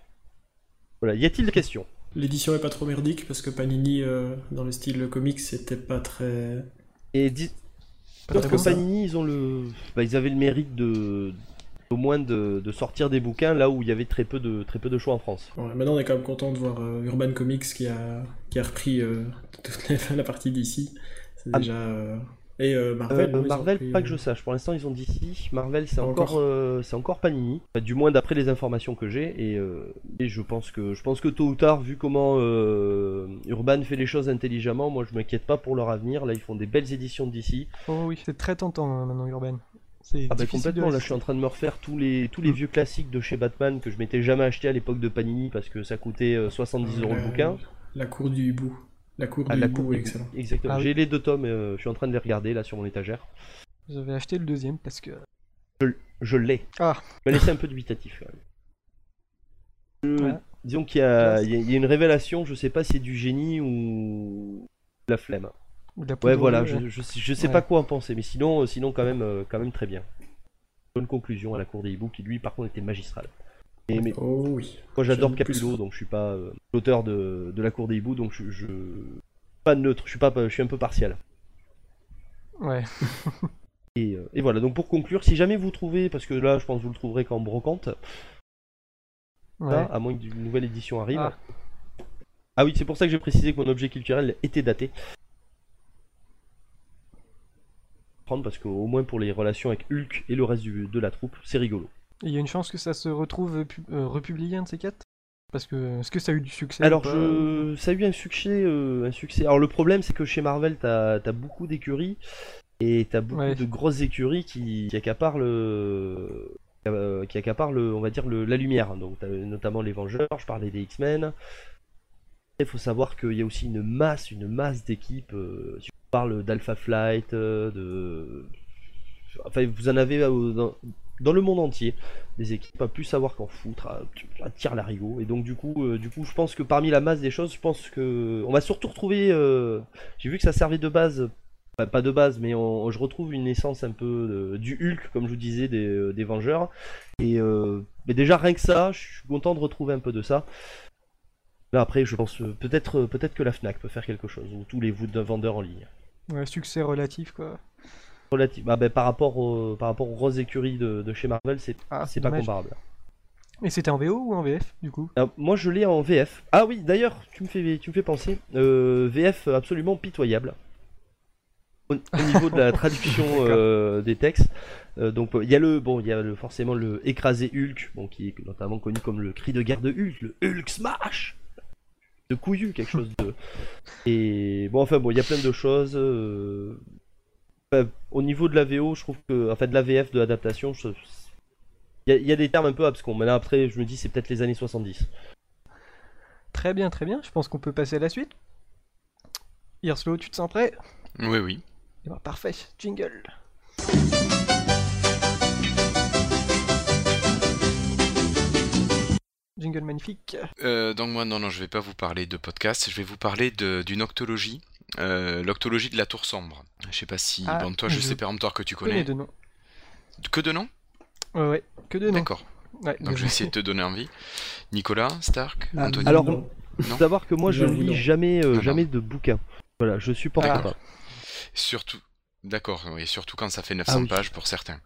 Voilà, y a-t-il des questions? L'édition est pas trop merdique parce que Panini, euh, dans le style comics, c'était pas très. Et Sauf très que. Panini, ils ont le, bah, ils avaient le mérite de, au moins de, de sortir des bouquins là où il y avait très peu de, très peu de choix en France. Ouais, maintenant, on est quand même content de voir euh, Urban Comics qui a, qui a repris euh, toute la, la partie d'ici. C'est Ah. déjà. Euh, Et euh, Euh, Marvel. repris, pas euh, que je sache. Pour l'instant, ils ont d'ici. Marvel, c'est encore, encore. euh, c'est encore Panini. Enfin, du moins d'après les informations que j'ai. Et, euh, et je pense que, je pense que tôt ou tard, vu comment euh, Urban fait les choses intelligemment, moi je m'inquiète pas pour leur avenir. Là, ils font des belles éditions d'ici. Oh oui, c'est très tentant hein, maintenant Urban. C'est Ah bah de complètement. Là, je suis en train de me refaire tous les, tous les vieux classiques de chez Batman que je m'étais jamais acheté à l'époque de Panini parce que ça coûtait euh, 70 euros le bouquin. La cour du hibou. La cour Ah, du la hibou cour- est excellent. Exactement. Ah oui. J'ai les deux tomes, euh, je suis en train de les regarder là sur mon étagère. J'avais acheté le deuxième parce que. Je l'ai. Ah. Je vais laisser un peu dubitatif quand même. Ouais. Disons qu'il y, a- Classe. il y a- il y a une révélation, je sais pas si c'est du génie ou de la flemme. ou de la Ouais, voilà, je, je, sais- je sais Ouais. pas quoi en penser, mais sinon, euh, sinon quand même, euh, quand même très bien. Bonne conclusion à la cour des hiboux qui lui, par contre, était magistral. Mais Oh oui. moi, j'adore Capullo, donc je suis pas euh, l'auteur de, de la cour des hiboux, donc je, je pas neutre, je suis pas, je suis un peu partial. Ouais. Et, euh, et voilà, donc pour conclure, si jamais vous trouvez, parce que là je pense que vous le trouverez qu'en brocante, ouais. là, à moins qu'une nouvelle édition arrive. Ah, Ah. oui, c'est pour ça que j'ai précisé que mon objet culturel était daté. Prendre parce qu'au moins pour les relations avec Hulk et le reste du- de la troupe, c'est rigolo. Il y a une chance que ça se retrouve pu- euh, republié un de ces quatre? Parce que est-ce que ça a eu du succès Alors, je... ça a eu un succès, euh, un succès. Alors, le problème, c'est que chez Marvel, t'as as beaucoup d'écuries et t'as beaucoup Ouais. de grosses écuries qui, qui accaparent le, euh, qui accaparent le, on va dire le, la lumière. Donc, t'as notamment les Vengeurs. Je parlais des X-Men. Il faut savoir qu'il y a aussi une masse, une masse d'équipes. euh, si on parle d'Alpha Flight, de, enfin, vous en avez euh, dans, dans le monde entier des équipes à plus savoir qu'en foutre, à, à tir l'arigot. Et donc du coup, euh, du coup, je pense que parmi la masse des choses, je pense que on va surtout retrouver. euh, J'ai vu que ça servait de base, pas de base, mais on- je retrouve une essence un peu de- du Hulk, comme je vous disais, des, euh, des Vengeurs. Et euh, mais déjà rien que ça, je suis content de retrouver un peu de ça. Là après, je pense euh, peut-être peut-être que la Fnac peut faire quelque chose ou tous les vendeurs en ligne. Ouais, succès relatif quoi. Relatif, bah, ben, par rapport au, par rapport aux grosses écuries de, de chez Marvel, c'est Ah, c'est pas dommage. comparable. Et c'était en VO ou en VF du coup? Alors, moi je l'ai en VF. Ah oui, d'ailleurs, tu me fais, tu me fais penser. euh, VF absolument pitoyable. Au, au niveau de la traduction euh, des textes. Euh, donc il y a le bon, il y a le, forcément le écrasé Hulk, bon, qui est notamment connu comme le cri de guerre de Hulk, le Hulk smash de couillu, quelque chose de. Et bon, enfin bon, il y a plein de choses. Euh, Enfin, au niveau de la VO, je trouve que, enfin de la VF de l'adaptation, je- il y, a- il y a des termes un peu abscons. Mais là après, je me dis c'est peut-être les années 70. Très bien, très bien. Je pense qu'on peut passer à la suite. Hirslo, tu te sens prêt? Oui, oui. Eh ben, parfait. Jingle. Jingle magnifique. Euh, donc moi, non, non, je vais pas vous parler de podcast, je vais vous parler de- d'une octologie, euh, l'octologie de la Tour Sombre. Je sais pas si... Ah, bon, toi, je je sais péremptoire que tu Connais connais. de nom. Que de noms Ouais, ouais. Que de nom. D'accord. Ouais, Donc je vais essayer de te donner envie. Nicolas, Stark, Ah, Anthony Alors, non. Non. Savoir que moi je J'avoue, lis non. jamais, euh, Non, non. jamais de bouquins. Voilà, je supporte pas. Surtout... D'accord, oui, surtout quand ça fait 900 Ah oui. pages pour certains.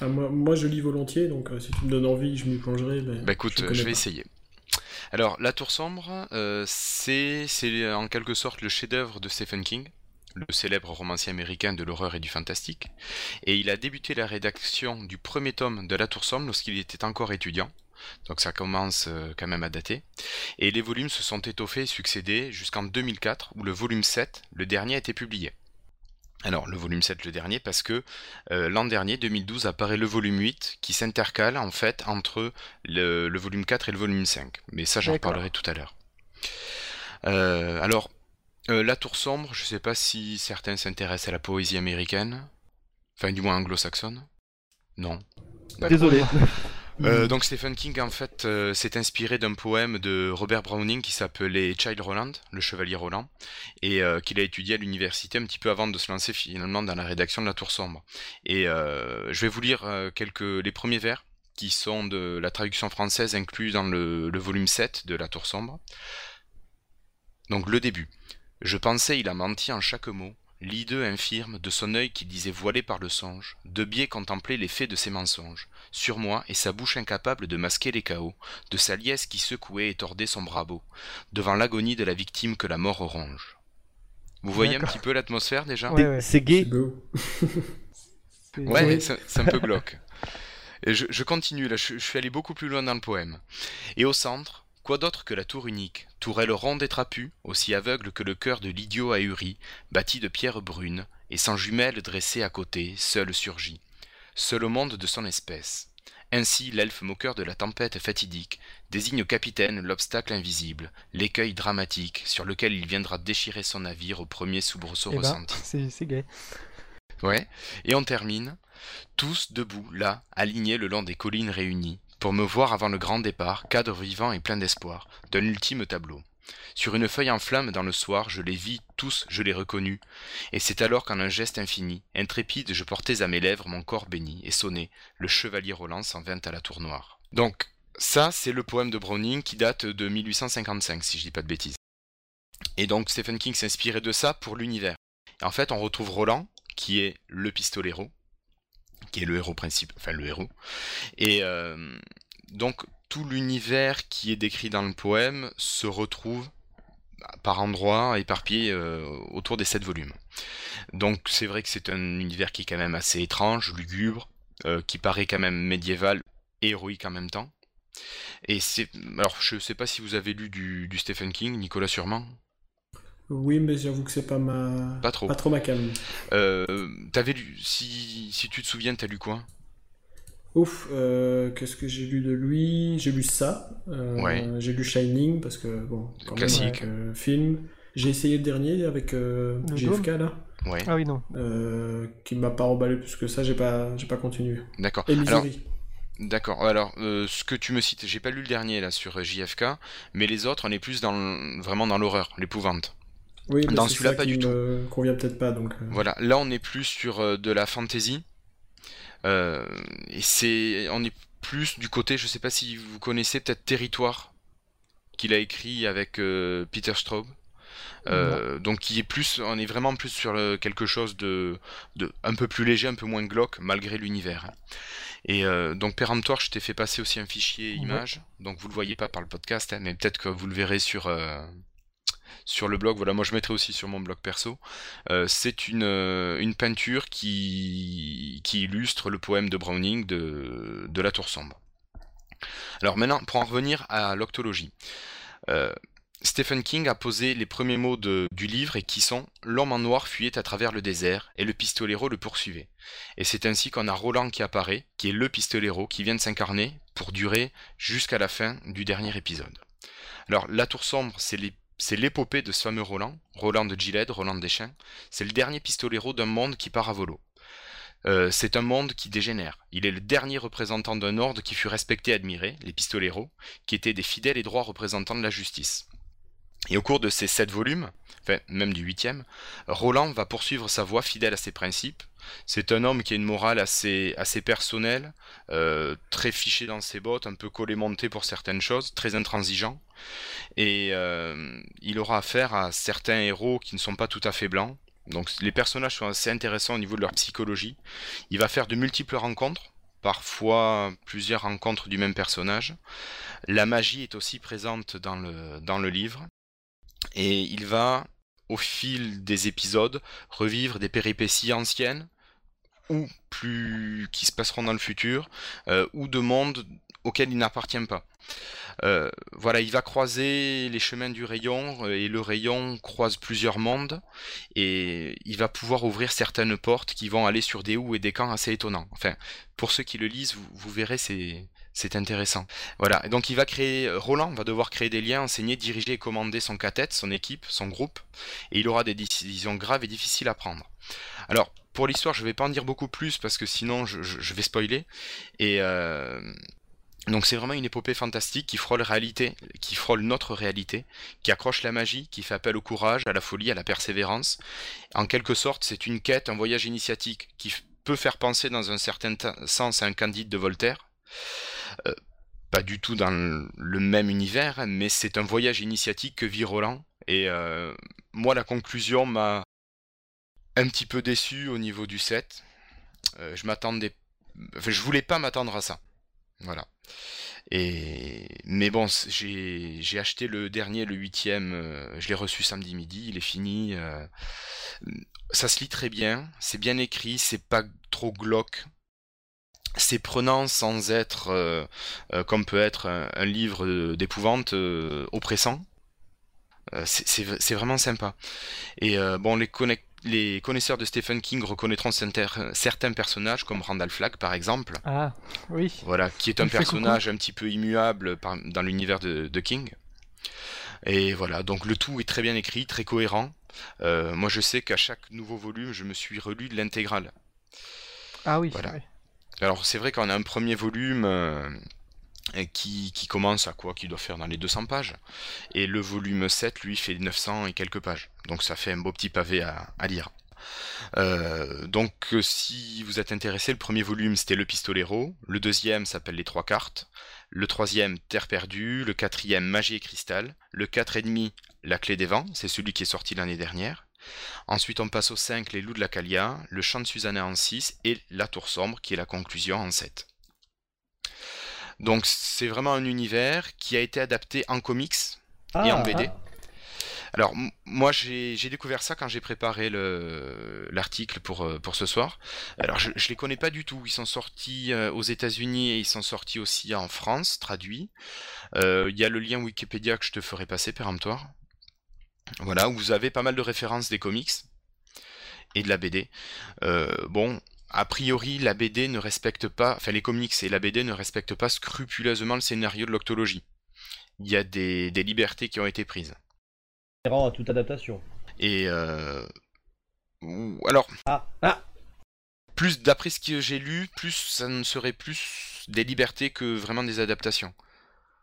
Ah, moi, moi, je lis volontiers, donc euh, si tu me donnes envie, je m'y plongerai. Mais Bah écoute, je, vais pas. essayer. Alors, La Tour Sombre, euh, c'est en quelque sorte le chef-d'œuvre de Stephen King, le célèbre romancier américain de l'horreur et du fantastique. Et il a débuté la rédaction du premier tome de La Tour Sombre lorsqu'il était encore étudiant. Donc ça commence euh, quand même à dater. Et les volumes se sont étoffés et succédés jusqu'en 2004, où le volume 7, le dernier, a été publié. Alors, le volume 7, le dernier, parce que euh, l'an dernier, 2012, apparaît le volume 8, qui s'intercale en fait entre le, le volume 4 et le volume 5. Mais ça, j'en reparlerai tout à l'heure. Euh, alors, euh, La Tour Sombre, je sais pas si certains s'intéressent à la poésie américaine. Enfin, du moins anglo-saxonne. Non. Désolé. Euh, donc Stephen King en fait euh, s'est inspiré d'un poème de Robert Browning qui s'appelait Child Roland, le chevalier Roland, et euh, qu'il a étudié à l'université un petit peu avant de se lancer finalement dans la rédaction de La Tour Sombre. Et je vais vous lire quelques les premiers vers qui sont de la traduction française inclus dans le, le volume 7 de La Tour Sombre. Donc le début. Je pensais il a menti en chaque mot, l'hideux infirme de son œil qui disait voilé par le songe, de biais contempler l'effet de ses mensonges sur moi et sa bouche incapable de masquer les chaos, de sa liesse qui secouait et tordait son bras beau, devant l'agonie de la victime que la mort ronge. Vous voyez un petit peu l'atmosphère déjà? Ouais, ouais. C'est C'est gay. Ouais, Oui. c'est c'est un peu glauque. Et je, je continue, là, je, je suis allé beaucoup plus loin dans le poème. Et au centre, quoi d'autre que la tour unique, tourelle ronde et trapue, aussi aveugle que le cœur de l'idiot ahuri, bâtie de pierres brunes, et sans jumelles dressée à côté, seul surgit, seul au monde de son espèce. Ainsi, l'elfe moqueur de la tempête fatidique désigne au capitaine l'obstacle invisible, l'écueil dramatique sur lequel il viendra déchirer son navire au premier soubresaut Eh ben, ressenti. c'est c'est gay. Ouais. Et on termine, tous debout, là, alignés le long des collines réunies, pour me voir avant le grand départ, cadre vivant et plein d'espoir, d'un ultime tableau. Sur une feuille en flamme dans le soir, je les vis, tous, je les reconnus, et c'est alors qu'en un geste infini, intrépide, je portais à mes lèvres mon corps béni, et sonné, le chevalier Roland s'en vint à la tour noire. Donc, ça, c'est le poème de Browning qui date de 1855, si je dis pas de bêtises. Et donc, Stephen King s'inspirait de ça pour l'univers. En fait, on retrouve Roland, qui est le pistolero, qui est le héros principal, enfin le héros. Et euh, donc tout l'univers qui est décrit dans le poème se retrouve par endroits éparpillés euh, autour des sept volumes. Donc c'est vrai que c'est un univers qui est quand même assez étrange, lugubre, euh, qui paraît quand même médiéval et héroïque en même temps. Et c'est alors je sais pas si vous avez lu du, Stephen King, Nicolas sûrement. Oui, mais j'avoue que c'est pas ma. Pas trop. Pas trop ma cam. Euh, T'avais lu, si, si tu te souviens, t'as lu quoi? Ouf, euh, qu'est-ce que j'ai lu de lui? J'ai lu ça. euh, Ouais. J'ai lu Shining parce que bon, quand Classique. même, euh, film. J'ai essayé le dernier avec euh, JFK là, Ouais, Ah oui, non. euh, qui m'a pas emballé plus que ça. J'ai pas, j'ai pas continué. d'accord. Et Alors, Misery. D'accord. Alors, euh, ce que tu me cites, j'ai pas lu le dernier là sur JFK, mais les autres, on est plus dans le- vraiment dans l'horreur, l'épouvante. Oui, mais dans celui-là, pas qui du me convient peut-être pas donc. euh, Voilà. Là, on est plus sur euh, de la fantasy. Euh, et c'est, on est plus du côté, je sais pas si vous connaissez peut-être Territoire, qu'il a écrit avec euh, Peter Straub. Euh, donc qui est plus, on est vraiment plus sur le- quelque chose de, de un peu plus léger, un peu moins glauque, malgré l'univers. Et euh, donc péremptoire, je t'ai fait passer aussi un fichier Ouais. image, donc vous le voyez pas par le podcast, hein, mais peut-être que vous le verrez sur euh, sur le blog. Voilà, moi je mettrai aussi sur mon blog perso. Euh, c'est une euh, une peinture qui qui illustre le poème de Browning de de la Tour sombre. Alors maintenant, pour en revenir à l'octologie. Euh, Stephen King a posé les premiers mots de- du livre et qui sont L'homme en noir fuyait à travers le désert et le pistolero le poursuivait. Et c'est ainsi qu'on a Roland qui apparaît, qui est le pistolero qui vient de s'incarner pour durer jusqu'à la fin du dernier épisode. Alors, La Tour Sombre, c'est les- c'est l'épopée de ce fameux Roland, Roland de Gilead, Roland Deschamps. C'est le dernier pistolero d'un monde qui part à volo. Euh, c'est un monde qui dégénère. Il est le dernier représentant d'un ordre qui fut respecté et admiré, les pistoleros, qui étaient des fidèles et droits représentants de la justice. Et au cours de ces sept volumes, enfin même du huitième, Roland va poursuivre sa voie fidèle à ses principes. C'est un homme qui a une morale assez, assez personnelle, euh, très fiché dans ses bottes, un peu collé-monté pour certaines choses, très intransigeant. Et euh, il aura affaire à certains héros qui ne sont pas tout à fait blancs. Donc les personnages sont assez intéressants au niveau de leur psychologie. Il va faire de multiples rencontres, parfois plusieurs rencontres du même personnage. La magie est aussi présente dans le, livre. Et il va, au fil des épisodes, revivre des péripéties anciennes, ou plus qui se passeront dans le futur, euh, ou de mondes auxquels il n'appartient pas. Euh, voilà, il va croiser les chemins du rayon, euh, et le rayon croise plusieurs mondes, et il va pouvoir ouvrir certaines portes qui vont aller sur des houes et des camps assez étonnants. Enfin, pour ceux qui le lisent, vous, verrez, c'est c'est intéressant. Voilà, donc il va créer, Roland va devoir créer des liens, enseigner, diriger et commander son cathète, son équipe, son groupe, et il aura des décisions graves et difficiles à prendre. Alors, pour l'histoire, je vais pas en dire beaucoup plus parce que sinon je, vais spoiler. Et euh, donc c'est vraiment une épopée fantastique qui frôle réalité, qui frôle notre réalité, qui accroche la magie, qui fait appel au courage, à la folie, à la persévérance. En quelque sorte, c'est une quête, un voyage initiatique qui peut faire penser dans un certain sens à un Candide de Voltaire. Euh, pas du tout dans le- même univers, mais c'est un voyage initiatique que vit Roland. Et euh, moi, la conclusion m'a un petit peu déçu au niveau du set. Euh, je m'attendais, je voulais pas m'attendre à ça. Voilà. Mais bon, j'ai acheté le dernier, le huitième. euh, je l'ai reçu samedi midi. Il est fini. euh, ça se lit très bien. C'est bien écrit. C'est pas trop glauque. C'est prenant sans être euh, comme peut être un, livre d'épouvante oppressant. C'est- vraiment sympa. Et bon, les, connect- les connaisseurs de Stephen King reconnaîtront certains personnages comme Randall Flagg par exemple. Ah, oui. Voilà, qui est un personnage un petit peu immuable par- dans l'univers de, de King. Et voilà, donc le tout est très bien écrit, très cohérent. Euh, moi je sais qu'à chaque nouveau volume, je me suis relu de l'intégrale. Ah oui, Voilà. ouais. Alors c'est vrai qu'on a un premier volume euh, qui, qui commence à quoi Qui doit faire dans les 200 pages. Et le volume 7, lui, fait 900 et quelques pages. Donc ça fait un beau petit pavé à, lire. Euh, donc euh, si vous êtes intéressé, le premier volume c'était Le Pistolero, le deuxième s'appelle Les Trois Cartes, le troisième Terre Perdue, le quatrième Magie et Cristal, le quatre et demi La Clé des Vents, c'est celui qui est sorti l'année dernière. Ensuite on passe au 5 Les Loups de la Calia, le Chant de Susanna en 6 et La Tour Sombre qui est la conclusion en 7. Donc c'est vraiment un univers qui a été adapté en comics et en BD. ah. Alors moi j'ai découvert ça quand j'ai préparé le l'article pour euh, pour ce soir. Alors je, je les connais pas du tout. Ils sont sortis euh, aux États-Unis et ils sont sortis aussi en France traduits. Euh, Il y a le lien Wikipédia que je te ferai passer péremptoire. Voilà où vous avez pas mal de références des comics et de la BD. Euh, bon. A priori, la BD ne respecte pas, enfin les comics et la BD ne respectent pas scrupuleusement le scénario de l'octologie. Il y a des, des libertés qui ont été prises. À toute adaptation. Et euh... alors, Ah, ah plus d'après ce que j'ai lu, plus ça ne serait plus des libertés que vraiment des adaptations.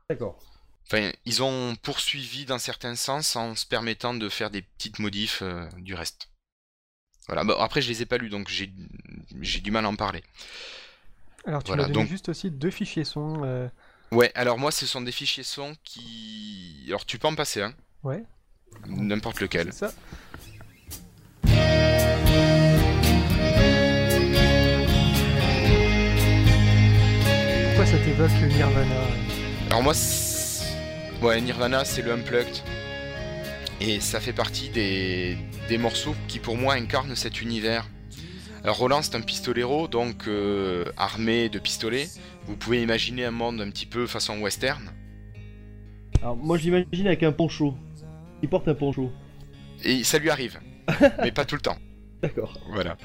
D'accord. Enfin, ils ont poursuivi dans certains sens en se permettant de faire des petites modifs euh, du reste. Voilà. Bon, après, je les ai pas lus, donc j'ai du mal à en parler. Alors tu Voilà, m'as donné donc- juste aussi deux fichiers son. euh, Ouais. Alors moi, ce sont des fichiers son qui. Alors tu peux en passer un. Ouais. N'importe lequel. Ça. Pourquoi ça t'évoque Nirvana? Alors moi, ouais, Nirvana, c'est le Unplugged. Et ça fait partie des, des morceaux qui pour moi incarnent cet univers. Alors Roland, c'est un pistolero, donc euh, armé de pistolets. Vous pouvez imaginer un monde un petit peu façon western. Alors moi j'imagine avec un poncho. Il porte un poncho. Et ça lui arrive, mais pas tout le temps. D'accord. Voilà.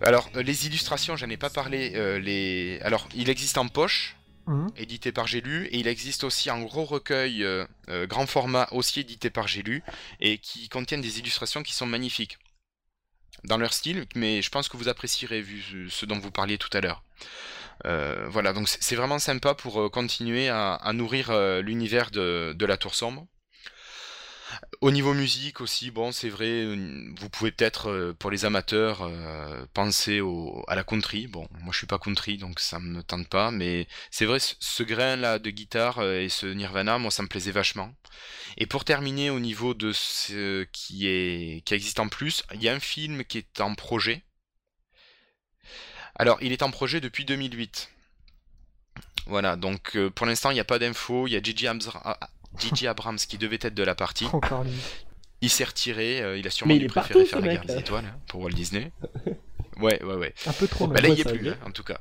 Alors, euh, les illustrations, j'en ai pas parlé. euh, les... Alors, il existe en poche, Mhm. édité par J'ai lu, et il existe aussi en gros recueil euh, euh, grand format, aussi édité par J'ai lu, et qui contiennent des illustrations qui sont magnifiques dans leur style, mais je pense que vous apprécierez vu ce- dont vous parliez tout à l'heure. Euh, voilà, donc c'est vraiment sympa pour continuer à, nourrir l'univers de la Tour Sombre. Au niveau musique aussi, bon, c'est vrai, euh, vous pouvez peut-être, euh, pour les amateurs, euh, penser à la country. Bon, moi je suis pas country, donc ça me tente pas, mais c'est vrai, ce, grain-là de guitare et ce Nirvana, moi ça me plaisait vachement. Et pour terminer au niveau de ce qui, est, qui existe en plus, il y a un film qui est en projet. Alors, il est en projet depuis 2008. Voilà, donc pour l'instant, il n'y a pas d'infos. Il y a Gigi Abra- Gigi Abrams qui devait être de la partie. Encore lui. Il s'est retiré, euh, il a sûrement il partout, faire la mec, guerre des étoiles hein, pour Walt Disney. Ouais, ouais, ouais. Un peu trop Bah là, il Ouais, y est plus, hein, en tout cas.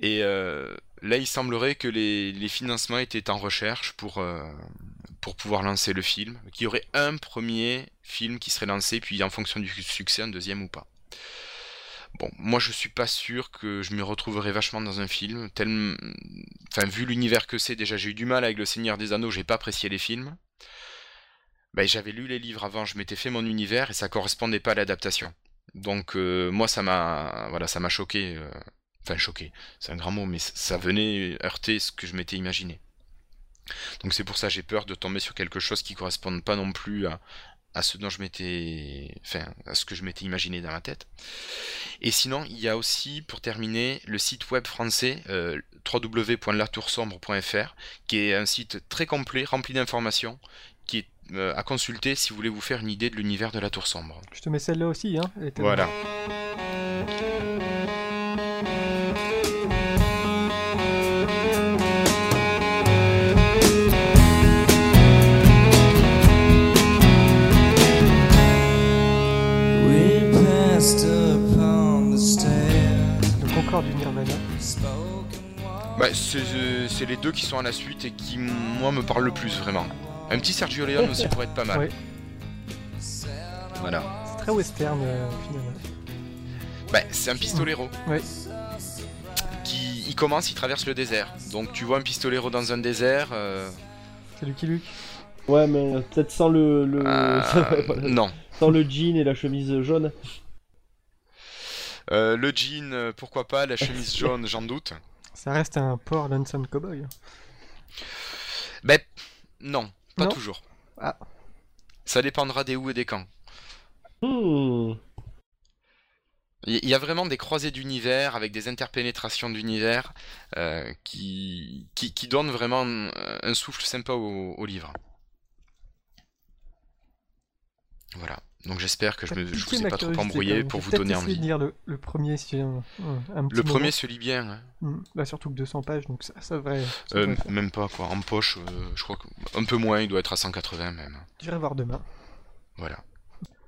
Et euh, là, il semblerait que les, les financements étaient en recherche pour, euh, pour pouvoir lancer le film. Qu'il y aurait un premier film qui serait lancé, puis en fonction du succès, un deuxième ou pas. Bon, moi je suis pas sûr que je me retrouverai vachement dans un film. Tel... Enfin, vu l'univers que c'est, déjà j'ai eu du mal avec Le Seigneur des Anneaux, j'ai pas apprécié les films. Ben, j'avais lu les livres avant, je m'étais fait mon univers et ça correspondait pas à l'adaptation. Donc euh, moi ça m'a voilà, ça m'a choqué. euh, Enfin choqué, c'est un grand mot, mais ça- venait heurter ce que je m'étais imaginé. Donc c'est pour ça que j'ai peur de tomber sur quelque chose qui corresponde pas non plus à, à ce dont je m'étais, enfin à ce que je m'étais imaginé dans ma tête. Et sinon, il y a aussi, pour terminer, le site web français euh, www.latoursombre.fr, qui est un site très complet, rempli d'informations, qui est euh, à consulter si vous voulez vous faire une idée de l'univers de la Tour Sombre. Je te mets celle-là aussi, hein. Voilà. Du Nirvana. Bah, c'est euh, c'est les deux qui sont à la suite et qui, moi, me parlent le plus, vraiment. Un petit Sergio Leone aussi pourrait être pas mal. Ouais. Voilà. C'est très western euh, finalement. Bah, c'est un pistolero. Ouais. Qui, il commence, il traverse le désert. Donc tu vois un pistolero dans un désert. euh, C'est Lucky Luke. Ouais, mais peut-être sans le, le... euh, non. sans le jean et la chemise jaune. Euh, le jean, euh, pourquoi pas. La chemise jaune, j'en doute. Ça reste un port Lonesome Cowboy. Bah, non, pas Non toujours. Ah. Ça dépendra des où et des quand. Hmm. Il y- y a vraiment des croisées d'univers avec des interpénétrations d'univers euh, qui, qui, qui donnent vraiment un, un souffle sympa au, au livre. Voilà. Donc j'espère que je, piqué vous ai pas trop embrouillé pour vous donner envie. de lire le, le premier si un, un, un petit Le premier se lit bien. Hmm. Bah, surtout que 200 pages, donc ça, ça devrait. ça Euh, devrait faire. même pas quoi. En poche, euh, je crois qu'un peu moins, il doit être à 180 même. J'irai voir demain. Voilà.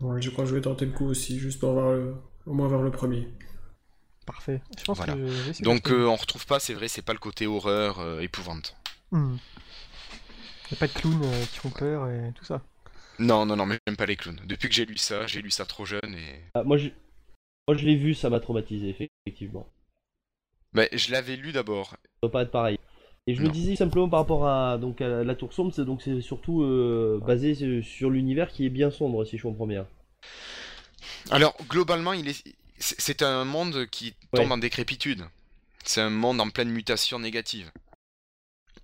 Ouais, je crois que je vais tenter le coup aussi, juste pour voir le... au moins voir le premier. Parfait. Je pense Voilà. que je vais essayer Donc de le euh, on retrouve pas, c'est vrai, c'est pas le côté horreur, euh, épouvante. Hmm. Y a pas de clowns euh, qui font peur et tout ça. Non, non, non, mais j'aime pas les clowns. Depuis que j'ai lu ça, j'ai lu ça trop jeune et. Ah, moi, je... moi, je l'ai vu, ça m'a traumatisé, effectivement. Bah, je l'avais lu d'abord. Ça doit pas être pareil. Et je me Non. disais simplement par rapport à, donc, à la Tour Sombre, c'est donc c'est surtout euh, basé sur- l'univers qui est bien sombre, si je comprends bien. Alors, globalement, il est... c'est c'est un monde qui tombe Ouais. en décrépitude. C'est un monde en pleine mutation négative.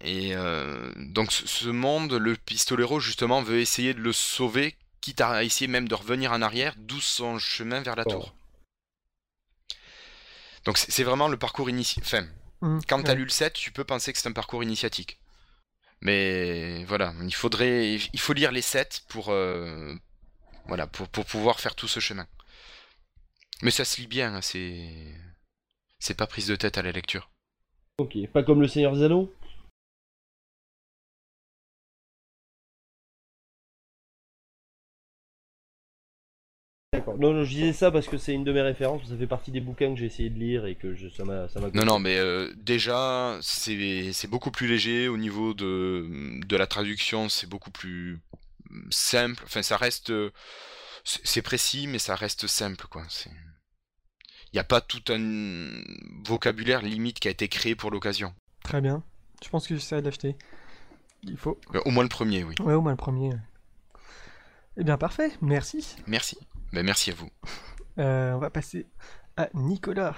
Et euh, donc, ce- monde, le pistolero, justement, veut essayer de le sauver, quitte à essayer même de revenir en arrière, d'où son chemin vers la Oh. tour. Donc, c'est vraiment le parcours initial. Enfin, Hmm. quand t'as Ouais. lu le 7, tu peux penser que c'est un parcours initiatique. Mais voilà, il faudrait, il faut lire les 7 pour, euh, voilà, pour, pour pouvoir faire tout ce chemin. Mais ça se lit bien, hein, c'est, c'est pas prise de tête à la lecture. Ok, pas comme le Seigneur des Non, non, je disais ça parce que c'est une de mes références, ça fait partie des bouquins que j'ai essayé de lire et que je, ça m'a Non, non, mais euh, déjà, c'est, c'est beaucoup plus léger au niveau de, de la traduction, c'est beaucoup plus simple. Enfin, ça reste. c'est précis, mais ça reste simple, quoi. Il n'y a pas tout un vocabulaire limite qui a été créé pour l'occasion. Très bien. Je pense que j'essaierai de l'acheter. Il faut. Euh, Au moins le premier, oui. Ouais, au moins le premier. Eh bien, parfait. Merci. Merci. Ben, merci à vous. Euh, on va passer à Nicolas.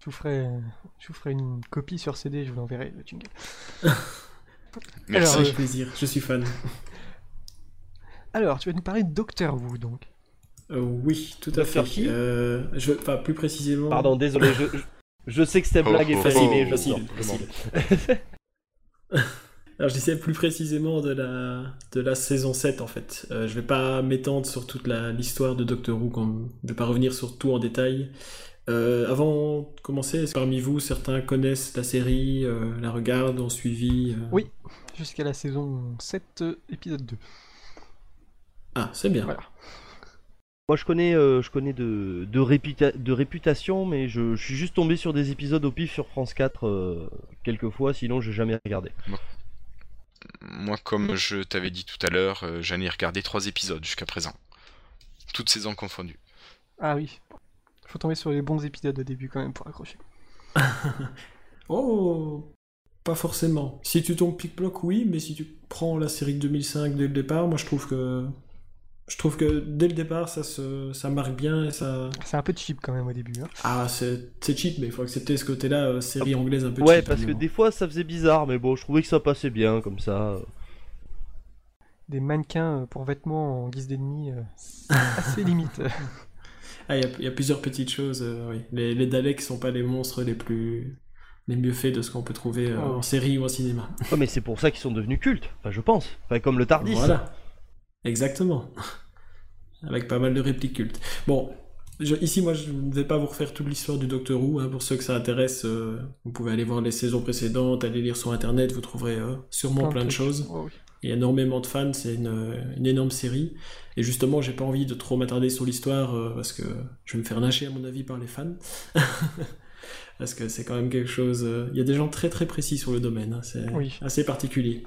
Je vous ferai, je vous ferai une copie sur CD, je vous l'enverrai, le jingle. Merci. Alors, Avec plaisir, je suis fan. Alors, tu vas nous parler de Doctor Who, donc. Euh, oui, tout à Docteur fait. qui Euh, je, enfin, plus précisément. Pardon, désolé, je, je, je sais que cette Oh, blague est oh, facile, oh. mais je Facile, sors, je facile. m'en vais. Alors je disais plus précisément de la, de la saison 7 en fait. Euh, je vais pas m'étendre sur toute l'histoire de Doctor Who, comme, je vais pas revenir sur tout en détail. Euh, avant de commencer, est-ce que parmi vous certains connaissent la série, euh, la regardent, ont suivi euh, Oui. Jusqu'à la saison 7, euh, épisode 2. Ah, c'est bien. Voilà. Moi, je connais, euh, je connais de, de, réputa- de réputation, mais je, je suis juste tombé sur des épisodes au pif sur France 4 euh, quelques fois, sinon j'ai jamais regardé. Moi, comme je t'avais dit tout à l'heure, euh, j'en ai regardé trois épisodes jusqu'à présent. Toutes saisons confondues. Ah oui. Faut tomber sur les bons épisodes au début quand même pour accrocher. Oh, pas forcément. Si tu tombes pic-bloc, oui, mais si tu prends la série de 2005 dès le départ, moi je trouve que je trouve que dès le départ ça se ça marque bien et ça C'est un peu cheap quand même au début. hein. ah c'est c'est cheap mais il faut accepter ce côté-là euh, série anglaise un peu Ouais, cheap, parce que des fois ça faisait bizarre, mais bon, je trouvais que ça passait bien comme ça. Des mannequins euh, pour vêtements en guise d'ennemis, euh, c'est assez limite. Ah, il y a- il y, a plusieurs petites choses. euh, oui. Les, les Daleks sont pas les monstres les plus les mieux faits de ce qu'on peut trouver euh, Oh. en série ou en cinéma. Ouais, mais c'est pour ça qu'ils sont devenus cultes, enfin, je pense. Enfin, comme le Tardis. Voilà, exactement. Avec pas mal de répliques cultes. Bon, je- ici moi je ne vais pas vous refaire toute l'histoire du Docteur Who. hein, pour ceux que ça intéresse, euh, vous pouvez aller voir les saisons précédentes, aller lire sur internet, vous trouverez euh, sûrement plein de choses. Oh, oui. Il y a énormément de fans, c'est une, une énorme série. Et justement, j'ai pas envie de trop m'attarder sur l'histoire euh, parce que je vais me faire lâcher à mon avis par les fans. parce que c'est quand même quelque chose. euh, Il y a des gens très très précis sur le domaine, hein, c'est Oui. assez particulier.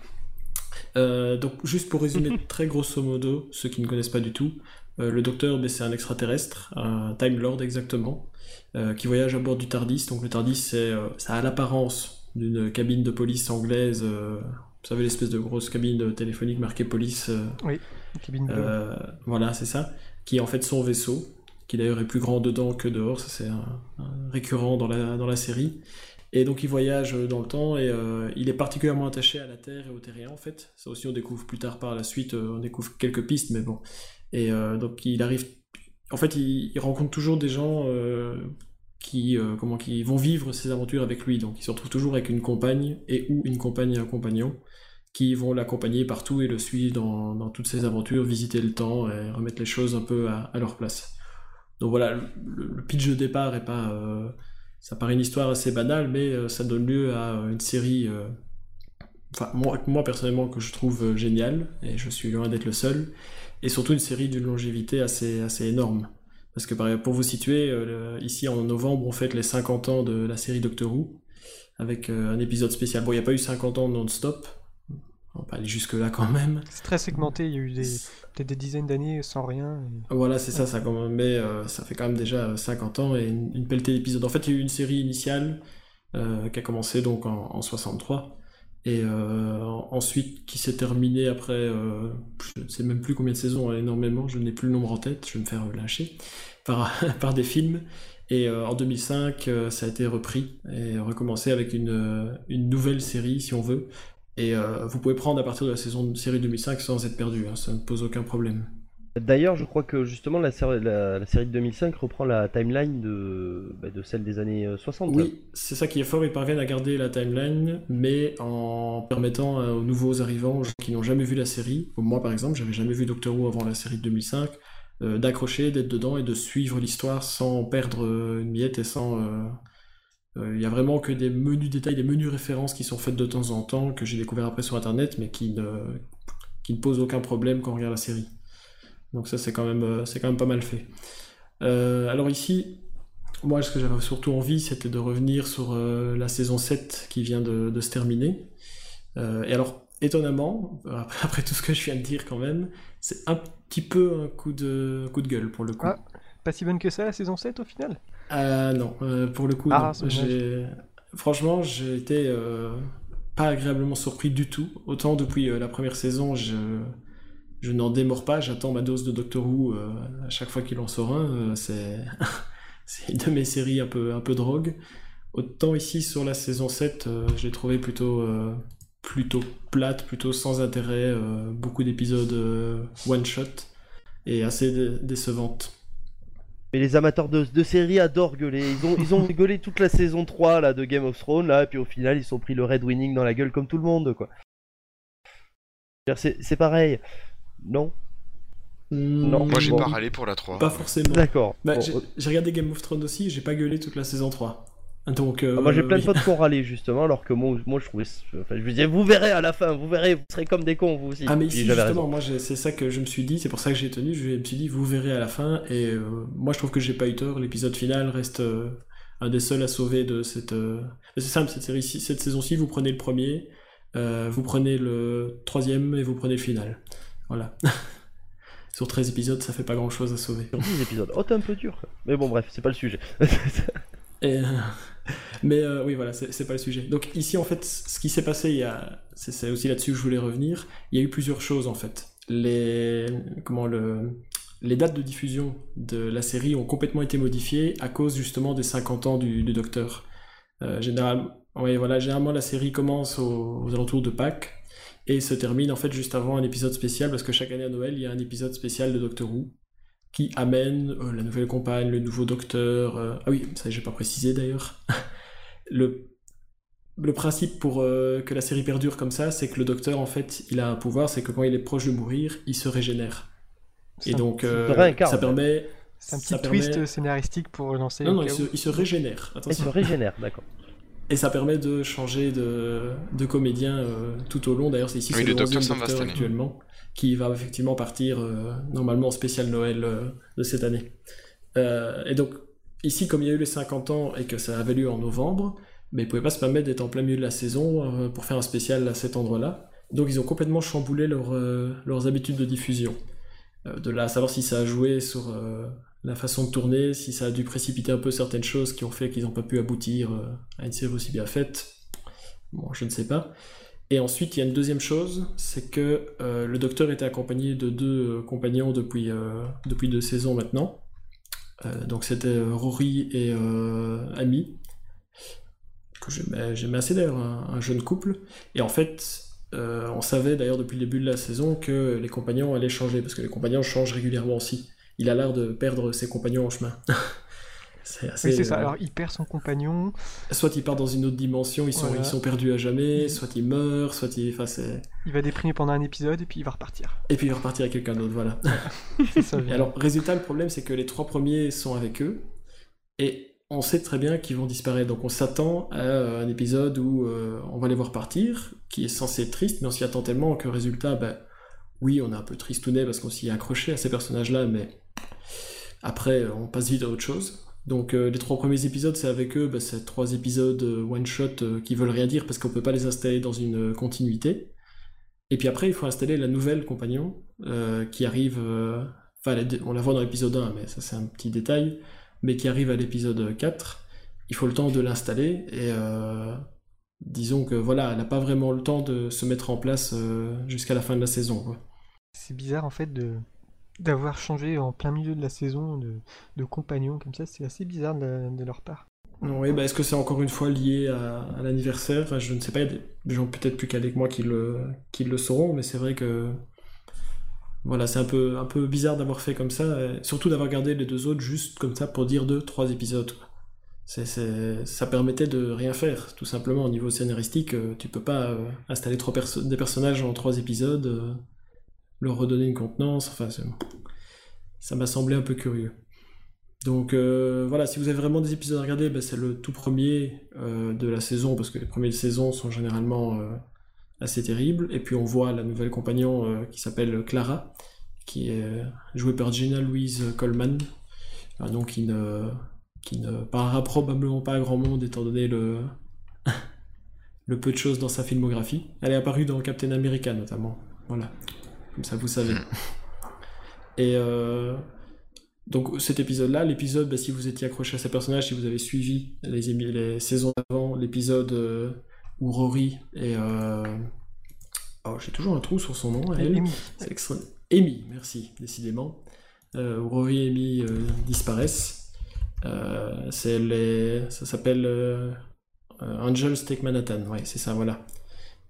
Euh, donc, juste pour résumer très grosso modo, ceux qui ne connaissent pas du tout, euh, le docteur, ben, c'est un extraterrestre, un Time Lord exactement, euh, qui voyage à bord du TARDIS. Donc, le TARDIS, c'est, ça a l'apparence d'une cabine de police anglaise. vous savez, l'espèce de grosse cabine téléphonique marquée police. Une cabine bleue. voilà, c'est ça. Qui est en fait son vaisseau, qui d'ailleurs est plus grand dedans que dehors. Ça, c'est un, un récurrent dans la, dans la série. Et donc, il voyage dans le temps et euh, il est particulièrement attaché à la Terre et aux terriens, en fait. Ça aussi, on découvre plus tard par la suite. euh, on découvre quelques pistes, mais bon. Et euh, donc, il arrive. En fait, il, rencontre toujours des gens euh, qui, euh, comment, qui vont vivre ces aventures avec lui. Donc, il se retrouve toujours avec une compagne et ou une compagne et un compagnon qui vont l'accompagner partout et le suivre dans, dans toutes ses aventures, visiter le temps et remettre les choses un peu à, à leur place. Donc voilà, le, le pitch de départ est pas. Euh, ça paraît une histoire assez banale, mais euh, ça donne lieu à une série. euh, Enfin, moi, personnellement, que je trouve euh, géniale, et je suis loin d'être le seul, et surtout une série d'une longévité assez, assez énorme. Parce que pour vous situer, euh, ici en novembre, on fête les 50 ans de la série Doctor Who, avec euh, un épisode spécial. Bon, il n'y a pas eu 50 ans non-stop, on va pas aller jusque-là quand même. C'est très segmenté, il y a eu des, peut-être des dizaines d'années sans rien. et- Voilà, c'est ça, ça, quand même, mais, euh, ça fait quand même déjà euh, 50 ans et une, une pelletée d'épisodes. En fait, il y a eu une série initiale euh, qui a commencé donc en, en 63 et euh, en- ensuite qui s'est terminée après, euh, je ne sais même plus combien de saisons, hein, énormément, je n'ai plus le nombre en tête, je vais me faire euh, lyncher par, par des films. Et euh, en 2005, euh, ça a été repris et recommencé avec une, euh, une nouvelle série, si on veut. Et euh, vous pouvez prendre à partir de la saison de série 2005 sans être perdu, hein, ça ne pose aucun problème. D'ailleurs, je crois que justement la, série- la- la série de 2005 reprend la timeline de, bah, de celle des années euh, 60. Oui, c'est ça qui est fort, ils parviennent à garder la timeline, mais en permettant euh, aux nouveaux arrivants, aux gens qui n'ont jamais vu la série, comme moi par exemple, j'avais jamais vu Doctor Who avant la série de 2005, euh, d'accrocher, d'être dedans et de suivre l'histoire sans perdre euh, une miette et sans... euh, euh, Il y a vraiment que des menus détails, des menus références qui sont faites de temps en temps, que j'ai découvert après sur internet, mais qui ne, qui ne posent aucun problème quand on regarde la série. Donc ça c'est quand même, euh, quand même pas mal fait. Euh, alors ici, moi, ce que j'avais surtout envie, c'était de revenir sur euh, la saison 7 qui vient de, se terminer. Euh, et alors, étonnamment, après, après tout ce que je viens de dire quand même, c'est un petit peu un coup de, coup de gueule pour le coup. Ah. Pas si bonne que ça la saison 7 au final? Ah non, euh, pour le coup, Ah, franchement, j'ai été euh, pas agréablement surpris du tout. Autant depuis euh, la première saison, je, je n'en démords pas, j'attends ma dose de Doctor Who euh, à chaque fois qu'il en sort un. euh, c'est de mes séries un peu, un peu drogue. Autant ici sur la saison 7, euh, je l'ai trouvé plutôt, euh, plutôt plate, plutôt sans intérêt, euh, beaucoup d'épisodes euh, one-shot et assez dé- décevantes. Mais les amateurs de, de séries adorent gueuler. Ils ont, ils ont gueulé toute la saison 3 là, de Game of Thrones, là, et puis au final, ils se sont pris le Red Winning dans la gueule comme tout le monde, quoi. C'est- pareil. Non? Non, Moi j'ai Bon. pas râlé pour la 3. Pas forcément. D'accord. Bah, Bon, j'ai regardé Game of Thrones aussi, j'ai pas gueulé toute la saison 3. Donc, euh, ah, moi j'ai plein de potes qui ont râlé justement, alors que moi, moi je trouvais. Enfin, je me disais, vous verrez à la fin, vous verrez, vous serez comme des cons vous aussi. Ah, mais ici, justement, raison. moi, c'est ça que je me suis dit, c'est pour ça que j'ai tenu. Je me suis dit, vous verrez à la fin. Et euh, moi, je trouve que j'ai pas eu tort. L'épisode final reste euh, un des seuls à sauver de cette. C'est simple, cette, série cette saison-ci, vous prenez le premier, vous prenez le troisième et vous prenez le final. Voilà. Sur 13 épisodes, ça fait pas grand chose à sauver. Sur 10 épisodes. Oh, t'es un peu dur. Mais bon, bref, c'est pas le sujet. Et, mais euh, oui, voilà, c'est pas le sujet. Donc ici, en fait, ce qui s'est passé, c'est aussi là-dessus que je voulais revenir. Il y a eu plusieurs choses en fait. Les, comment le, les dates de diffusion de la série ont complètement été modifiées à cause justement des 50 ans du, Docteur. Euh, ouais, voilà, généralement la série commence aux, aux alentours de Pâques et se termine en fait juste avant un épisode spécial parce que chaque année à Noël, il y a un épisode spécial de Doctor Who qui amène euh, la nouvelle compagne, le nouveau docteur. euh, Ah oui, ça j'ai pas précisé d'ailleurs. le, le principe pour euh, que la série perdure comme ça, c'est que le docteur en fait, il a un pouvoir, c'est que quand il est proche de mourir, il se régénère. Et un- donc ça permet. C'est un petit ça twist permet- scénaristique pour lancer. Non, non, il se, où. il se régénère. Il se régénère, d'accord. Et ça permet de changer de, de comédien euh, tout au long. D'ailleurs, c'est ici Oui, c'est le le docteur 11e s'en va docteur cette année. actuellement, qui va effectivement partir euh, normalement en spécial Noël euh, de cette année. Et donc, ici, comme il y a eu les 50 ans et que ça avait lieu en novembre, mais ils ne pouvaient pas se permettre d'être en plein milieu de la saison pour faire un spécial à cet endroit-là. Donc, ils ont complètement chamboulé leur, leurs habitudes de diffusion. De là à savoir si ça a joué sur la façon de tourner, si ça a dû précipiter un peu certaines choses qui ont fait qu'ils n'ont pas pu aboutir euh, à une série aussi bien faite. Bon, je ne sais pas. Et ensuite, il y a une deuxième chose, c'est que euh, le docteur était accompagné de deux euh, compagnons depuis, deux saisons maintenant. Donc c'était Rory et Amy, que j'aimais assez d'ailleurs, un, un jeune couple. Et en fait, on savait d'ailleurs depuis le début de la saison que les compagnons allaient changer, parce que les compagnons changent régulièrement aussi. Il a l'air de perdre ses compagnons en chemin. c'est assez, Oui, c'est ça. euh, Alors, il perd son compagnon. soit il part dans une autre dimension, ils sont, Voilà. ils sont perdus à jamais, soit il meurt, soit il. Enfin. Il va déprimer pendant un épisode et puis il va repartir. Et puis il va repartir avec quelqu'un d'autre, voilà. C'est ça. Et alors, résultat, le problème, c'est que les trois premiers sont avec eux, et on sait très bien qu'ils vont disparaître. Donc on s'attend à euh, un épisode où euh, on va les voir partir, qui est censé être triste, mais on s'y attend tellement que résultat, ben, oui, on est un peu tristounet parce qu'on s'y est accroché à ces personnages-là, mais après, euh, on passe vite à autre chose. Donc euh, les trois premiers épisodes, c'est avec eux, ben, c'est trois épisodes euh, one-shot qui veulent rien dire parce qu'on peut pas les installer dans une continuité. Et puis après, il faut installer la nouvelle compagnon qui arrive. Enfin, on la voit dans l'épisode 1, mais ça c'est un petit détail. Mais qui arrive à l'épisode 4. Il faut le temps de l'installer et disons que voilà, elle n'a pas vraiment le temps de se mettre en place jusqu'à la fin de la saison. C'est bizarre en fait de d'avoir changé en plein milieu de la saison de, de compagnon comme ça. C'est assez bizarre de, leur part. Oui, bah est-ce que c'est encore une fois lié à, l'anniversaire? Je ne sais pas, il y a des gens peut-être plus calés que moi qui le, qui le sauront, mais c'est vrai que voilà, c'est un peu, un peu bizarre d'avoir fait comme ça, surtout d'avoir gardé les deux autres juste comme ça pour dire deux, trois épisodes. ça permettait de rien faire, tout simplement au niveau scénaristique. euh, tu peux pas euh, installer trois des personnages en trois épisodes, euh, leur redonner une contenance. Enfin, ça m'a semblé un peu curieux. Donc euh, voilà, si vous avez vraiment des épisodes à regarder, ben, c'est le tout premier euh, de la saison, parce que les premières saisons sont généralement euh, assez terribles. Et puis on voit la nouvelle compagnon qui s'appelle Clara, qui est jouée par Gina Louise Coleman, un nom qui ne, qui ne parlera probablement pas à grand monde étant donné le, le peu de choses dans sa filmographie. Elle est apparue dans Captain America notamment. Voilà, comme ça vous savez. Et euh, donc cet épisode-là, l'épisode, bah, si vous étiez accroché à ces personnages, si vous avez suivi les, les saisons avant, l'épisode euh, où Rory et... euh, Oh, j'ai toujours un trou sur son nom. elle. Amy. C'est extra- Amy, merci, décidément. Euh, où Rory et Amy euh, disparaissent. Euh, c'est les... Ça s'appelle euh, euh, Angels Take Manhattan, ouais, c'est ça, voilà.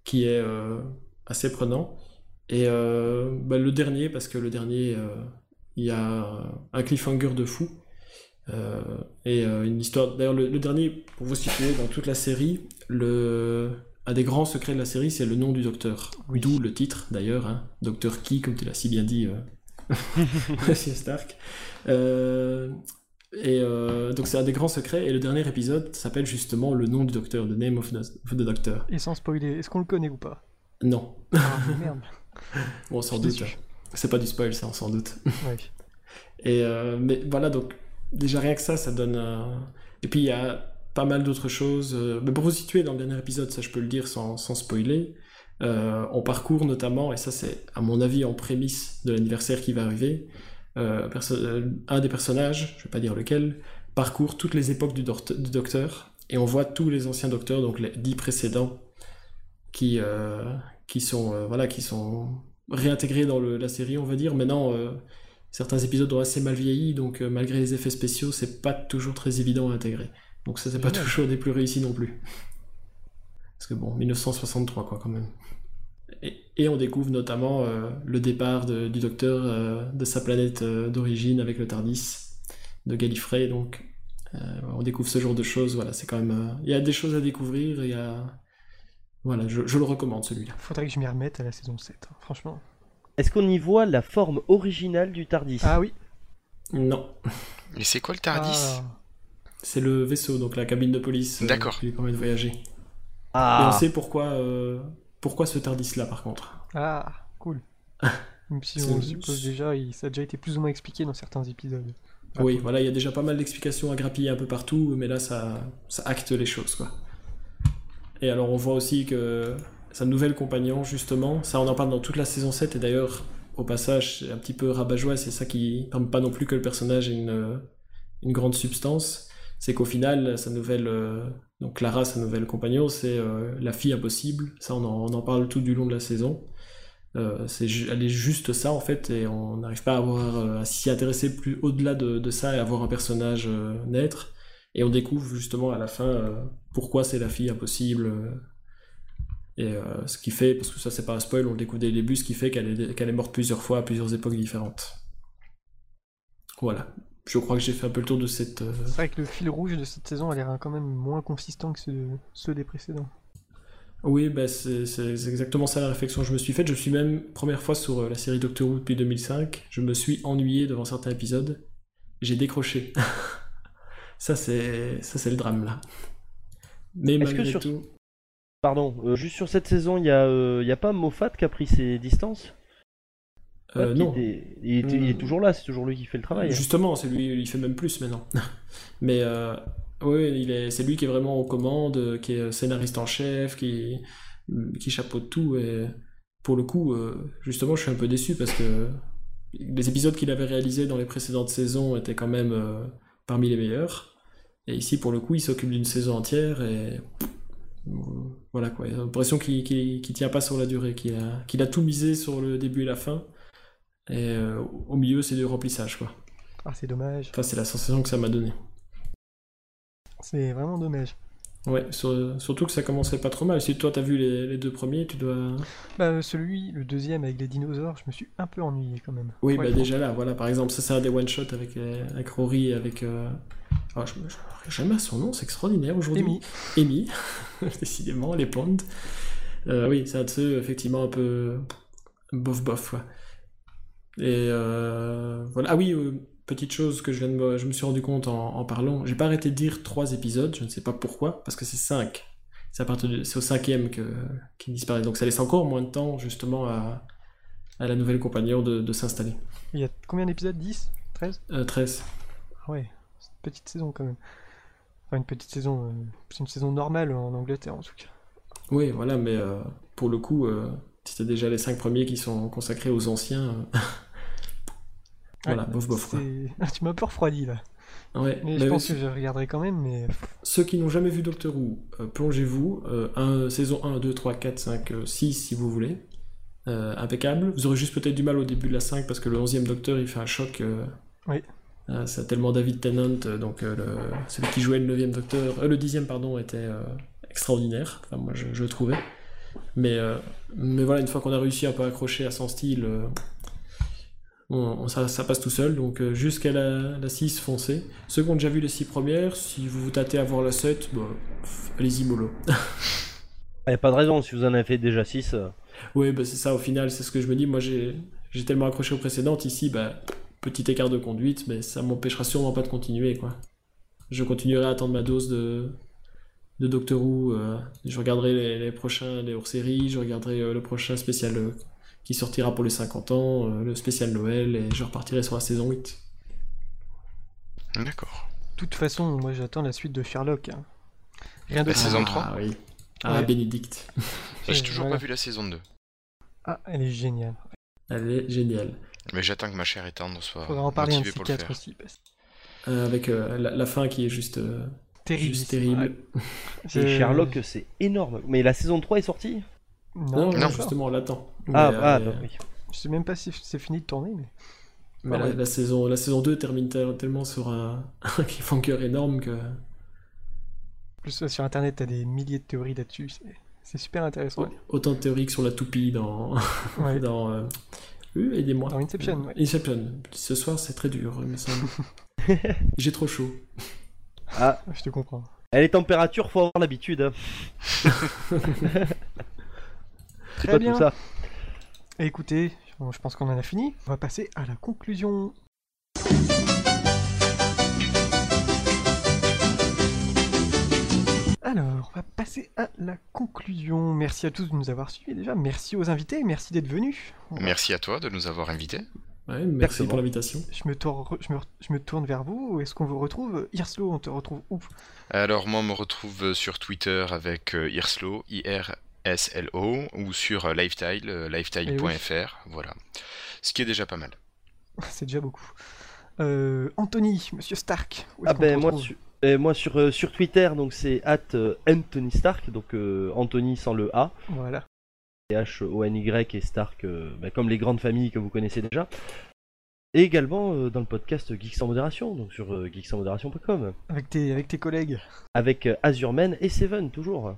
Qui est euh, assez prenant. Et euh, bah, le dernier, parce que le dernier, euh, il y a un cliffhanger de fou. Euh, et une histoire. D'ailleurs, le, le dernier, pour vous situer dans toute la série, le... un des grands secrets de la série, c'est le nom du docteur. Oui. D'où le titre, d'ailleurs, hein. Docteur qui, comme tu l'as si bien dit. Monsieur Stark. Euh, Et euh, donc, c'est un des grands secrets. Et le dernier épisode s'appelle justement le nom du docteur, The Name of the, of the Doctor. Et sans spoiler, est-ce qu'on le connaît ou pas? Non. Ah, merde. Bon, sans doute. C'est pas du spoil, ça, sans doute. Ouais. Et euh, mais voilà, donc déjà rien que ça, ça donne un... Et puis il y a pas mal d'autres choses. euh, Mais pour vous situer dans le dernier épisode, ça je peux le dire sans, sans spoiler, euh, on parcourt notamment, et ça c'est à mon avis en prémisse de l'anniversaire qui va arriver, euh, euh, un des personnages, je vais pas dire lequel, parcourt toutes les époques du, doct- du docteur, et on voit tous les anciens docteurs, donc les dix précédents, qui, euh, qui sont euh, voilà qui sont réintégrés dans le- la série, on va dire. Maintenant, euh, certains épisodes ont assez mal vieilli, donc euh, malgré les effets spéciaux, c'est pas toujours très évident à intégrer. Donc ça, c'est pas toujours des plus réussis non plus. Parce que bon, 1963 quoi quand même. Et, et on découvre notamment le départ de- du docteur de sa planète d'origine avec le Tardis de Gallifrey, donc on découvre ce genre de choses. Voilà, c'est quand même. Il y a des choses à découvrir. Il y a. Voilà, je, je le recommande celui-là. Faudrait que je m'y remette à la saison 7, hein, franchement. Est-ce qu'on y voit la forme originale du Tardis? Ah oui. Non, Mais c'est quoi le Tardis? Ah. c'est le vaisseau, donc la cabine de police euh, D'accord. qui lui permet de voyager. Et Ah, on sait pourquoi, euh, pourquoi ce Tardis-là, par contre. Ah, cool. Même si on suppose déjà, il- ça a déjà été plus ou moins expliqué dans certains épisodes. Ah, oui, cool. voilà, il y a déjà pas mal d'explications à grappiller un peu partout, mais là, ça, ça acte les choses, quoi. Et alors, on voit aussi que sa nouvelle compagnon, justement, ça, on en parle dans toute la saison 7, et d'ailleurs, au passage, c'est un petit peu rabat-joie, c'est ça qui permet pas non plus que le personnage ait une, une grande substance, c'est qu'au final, sa nouvelle, euh, donc Clara, sa nouvelle compagnon, c'est euh, la fille impossible, ça, on en, on en parle tout du long de la saison. Euh, c'est elle est juste ça en fait et on n'arrive pas à, avoir, à s'y intéresser plus au-delà de, de ça et à voir un personnage naître et on découvre justement à la fin euh, pourquoi c'est la fille impossible euh, et euh, ce qui fait parce que ça c'est pas un spoil on le découvre dès le début ce qui fait qu'elle est, qu'elle est morte plusieurs fois à plusieurs époques différentes voilà je crois que j'ai fait un peu le tour de cette C'est vrai que le fil rouge de cette saison a l'air quand même moins consistant que ceux, ceux des précédents. Oui, bah c'est exactement ça la réflexion que je me suis faite. Je suis même, première fois sur la série Doctor Who depuis 2005, je me suis ennuyé devant certains épisodes. J'ai décroché. ça, c'est ça c'est le drame, là. Mais Est-ce que malgré sur- tout... pardon, euh, juste sur cette saison, il y, a, euh, a pas Moffat qui a pris ses distances? Euh, non, était- il, était- il est Euh, toujours là, c'est toujours lui qui fait le travail. hein. justement, c'est lui, il fait même plus maintenant. Mais euh, oui, est, c'est lui qui est vraiment aux commandes, qui est scénariste en chef, qui, qui chapeaute tout. Et pour le coup, justement, je suis un peu déçu parce que les épisodes qu'il avait réalisés dans les précédentes saisons étaient quand même parmi les meilleurs. Et ici, pour le coup, il s'occupe d'une saison entière et voilà quoi. J'ai l'impression qu'il qu'il tient pas sur la durée, qu'il a, a tout misé sur le début et la fin. Et euh, au milieu, c'est du remplissage quoi. Ah, c'est dommage. Enfin, c'est la sensation que ça m'a donné. C'est vraiment dommage. Ouais, sur- surtout que ça commençait pas trop mal. Si toi t'as vu les, les deux premiers, tu dois. Bah, celui, le deuxième avec les dinosaures, je me suis un peu ennuyé quand même. Oui, Ouais, bah déjà là, voilà, par exemple, ça c'est un des one-shots avec, euh, avec Rory et avec. euh, ah, je me jamais à son nom, c'est extraordinaire aujourd'hui. Amy. Amy, décidément, les Ponds. Euh, oui, c'est un de ceux, effectivement, un peu. bof-bof, quoi. Et euh, voilà. Ah oui, euh, petite chose que je, viens de me, je me suis rendu compte en, en parlant. J'ai pas arrêté de dire trois épisodes, je ne sais pas pourquoi, parce que c'est cinq. C'est à partir de- c'est au cinquième que qu'il disparaît. Donc ça laisse encore moins de temps, justement, à, à la nouvelle compagnon de, de s'installer. Il y a combien d'épisodes? 10 13 Euh, 13. Ah ouais, C'est une petite saison quand même. Enfin, une petite saison. euh, c'est une saison normale en Angleterre en tout cas. Oui, voilà, mais euh, pour le coup, euh, c'était déjà les cinq premiers qui sont consacrés aux anciens. voilà, Ouais, bof bof quoi. Ah, tu m'as un peu refroidi là. Ouais, Mais mais je pense que je regarderai quand même, mais. Ceux qui n'ont jamais vu Doctor Who, euh, plongez-vous. euh, un, saison 1, 2, 3, 4, 5, euh, 6 si vous voulez. Euh, impeccable. Vous aurez juste peut-être du mal au début de la 5 parce que le 11e Docteur il fait un choc. euh, Oui. euh, c'est tellement David Tennant, euh, donc euh, le- celui qui jouait le 9e Docteur, le 10e pardon, était extraordinaire. Enfin, moi je, je le trouvais. Mais, mais voilà, une fois qu'on a réussi un peu à accrocher à son style, on- ça, ça passe tout seul. Donc euh, jusqu'à la, la 6, foncez. Ceux qui ont déjà vu les 6 premières, si vous vous tâtez à voir la 7, bah, allez-y mollo. Il a pas de raison, si vous en avez fait déjà 6. Oui, bah, c'est ça, au final, c'est ce que je me dis. Moi, j'ai j'ai tellement accroché aux précédentes. Ici, bah, petit écart de conduite, mais ça m'empêchera sûrement pas de continuer, quoi. Je continuerai à attendre ma dose de, de Doctor Who. euh, je regarderai les, les prochains, les hors-séries, je regarderai euh, le prochain spécial euh, qui sortira pour les 50 ans, euh, le spécial Noël, et je repartirai sur la saison 8. D'accord. De toute façon, moi j'attends la suite de Sherlock. hein. Rien de La saison ah, 3? oui. Ah, Ouais. Bénédicte. J'ai toujours Voilà. pas vu la saison 2. Ah, elle est géniale. Elle est géniale. Mais j'attends que ma chère et tendre soit Faudra en parler un quatre faire. aussi. parce- Euh, avec euh, la, la fin qui est juste, euh, Terrible. juste terrible. Et Sherlock, c'est énorme. Mais la saison 3 est sortie? Non, Non, justement, on l'attend. Ah, Mais, ah euh, bah oui. Je sais même pas si c'est fini de tourner, mais. Mais Ah la, ouais. la saison, la saison 2 termine tel- tellement sur un, un cliffhanger énorme que. En plus, sur internet, t'as des milliers de théories là-dessus. c'est- super intéressant. Autant de théories que sur la toupie dans. Ouais. dans euh, euh, aidez-moi. Dans Inception, ouais. Inception. Ce soir, c'est très dur, il me semble. J'ai trop chaud. Ah, Je te comprends. elle est température, faut avoir l'habitude. hein. C'est Très pas bien. tout ça. Écoutez, je pense qu'on en a fini. On va passer à la conclusion. Alors, on va passer à la conclusion. Merci à tous de nous avoir suivis déjà. Merci aux invités, merci d'être venus. Merci à toi de nous avoir invités. Ouais, merci pour l'invitation. Je me, tourne, je, me, je me tourne vers vous. Est-ce qu'on vous retrouve? Irslo, on te retrouve où? Alors moi on me retrouve sur Twitter avec euh, Irslo, I-R-S-L-O, ou sur euh, Lifetile, euh, lifetile.fr, voilà. Ce qui est déjà pas mal. C'est déjà beaucoup. Euh, Anthony, Monsieur Stark. Ah ben moi, retrouve? sur, moi sur, euh, sur Twitter, donc c'est at Anthony Stark, donc euh, Anthony sans le A, Voilà. H-O-N-Y et Stark, euh, bah, comme les grandes familles que vous connaissez déjà. Et également euh, dans le podcast Geeks en modération, donc sur euh, geeksanmodération.com, Avec tes, avec tes collègues. avec euh, Azurman et Seven toujours.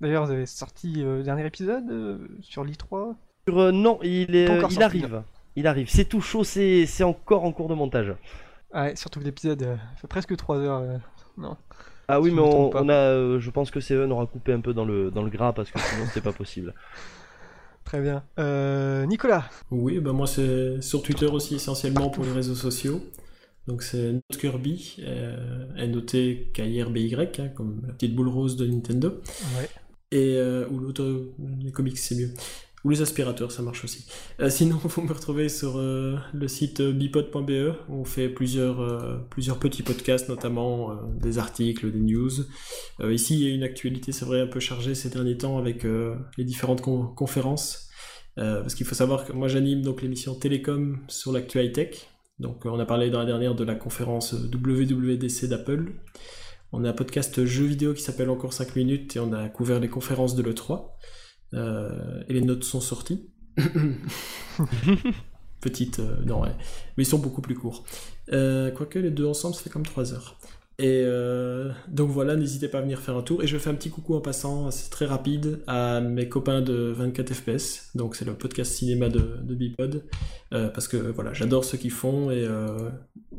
D'ailleurs, vous avez sorti euh, le dernier épisode euh, sur l'I3. Sur, euh, non, il, est, Pas euh, encore il sorti, arrive. Il arrive. C'est tout chaud, c'est c'est encore en cours de montage. Ah ouais, surtout que l'épisode euh, fait presque 3 heures. euh, non. Ah oui, Si mais on, a, euh, je pense que Seven aura coupé un peu dans le, dans le gras parce que sinon c'était pas possible. Très bien. Euh, Nicolas. Oui, bah moi c'est sur Twitter aussi essentiellement pour les réseaux sociaux. Donc c'est Note Kirby, euh, N-O-T-K-I-R-B-Y, hein, comme la petite boule rose de Nintendo. Ouais. Euh, ou les comics c'est mieux. Ou les aspirateurs, ça marche aussi. Euh, sinon, vous me retrouvez sur euh, le site euh, bipod.be où on fait plusieurs, petits podcasts, notamment des articles, des news. Ici, il y a une actualité, c'est vrai, un peu chargée ces derniers temps avec les différentes con- conférences. Parce qu'il faut savoir que moi j'anime donc l'émission Télécom sur l'actu high-tech. Donc euh, on a parlé dans la dernière de la conférence WWDC d'Apple. On a un podcast jeux vidéo qui s'appelle Encore 5 minutes et on a couvert les conférences de l'E3. Euh, et les notes sont sorties. Petite, euh, non ouais. Mais ils sont beaucoup plus courts. Euh, quoique les deux ensemble, ça fait comme 3 heures. Et euh, donc voilà, n'hésitez pas à venir faire un tour. Et je fais un petit coucou en passant, c'est très rapide, à mes copains de 24 FPS. Donc c'est le podcast cinéma de, de Bipod. Euh, parce que voilà, j'adore ce qu'ils font et euh,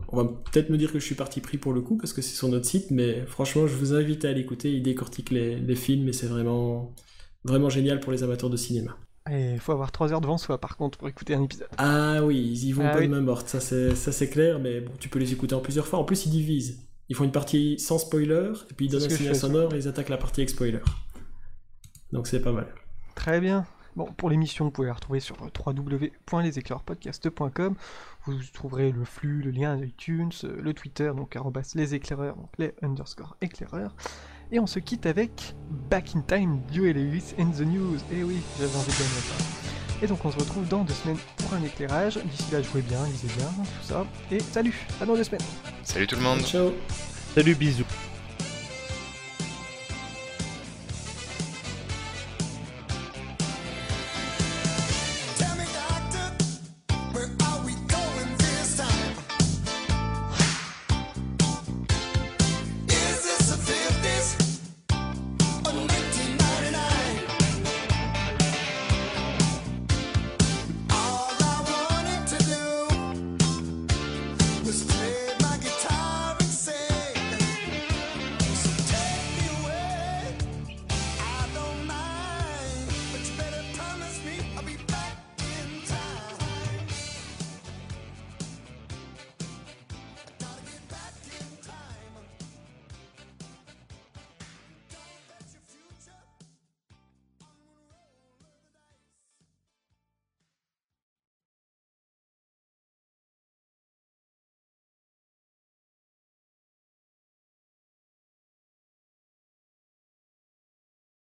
on va peut-être me dire que je suis parti pris pour le coup parce que c'est sur notre site. Mais franchement, je vous invite à l'écouter. Ils décortiquent les, les films et c'est vraiment, vraiment génial pour les amateurs de cinéma. Et il faut avoir 3 heures devant soi par contre pour écouter un épisode. Ah oui, ils y vont Ah pas oui. de main morte, ça c'est ça c'est clair, mais bon, tu peux les écouter en plusieurs fois. En plus, ils divisent. Ils font une partie sans spoiler, et puis ils donnent un signal sonore et ils attaquent la partie avec spoiler. Donc c'est pas mal. Très bien. Bon, pour l'émission, vous pouvez la retrouver sur euh, www.leséclaireuspodcast.com. Vous trouverez le flux, le lien iTunes, euh, le Twitter, donc arrobas les éclaireurs, donc les underscore éclaireurs. Et on se quitte avec Back in Time, Joe Lewis and the News. Et oui, j'avais envie de gagner ça. Et donc on se retrouve dans deux semaines pour un éclairage. D'ici là, jouez bien, lisez bien, tout ça. Et salut, à dans deux semaines. Salut tout le monde Ciao Salut, bisous.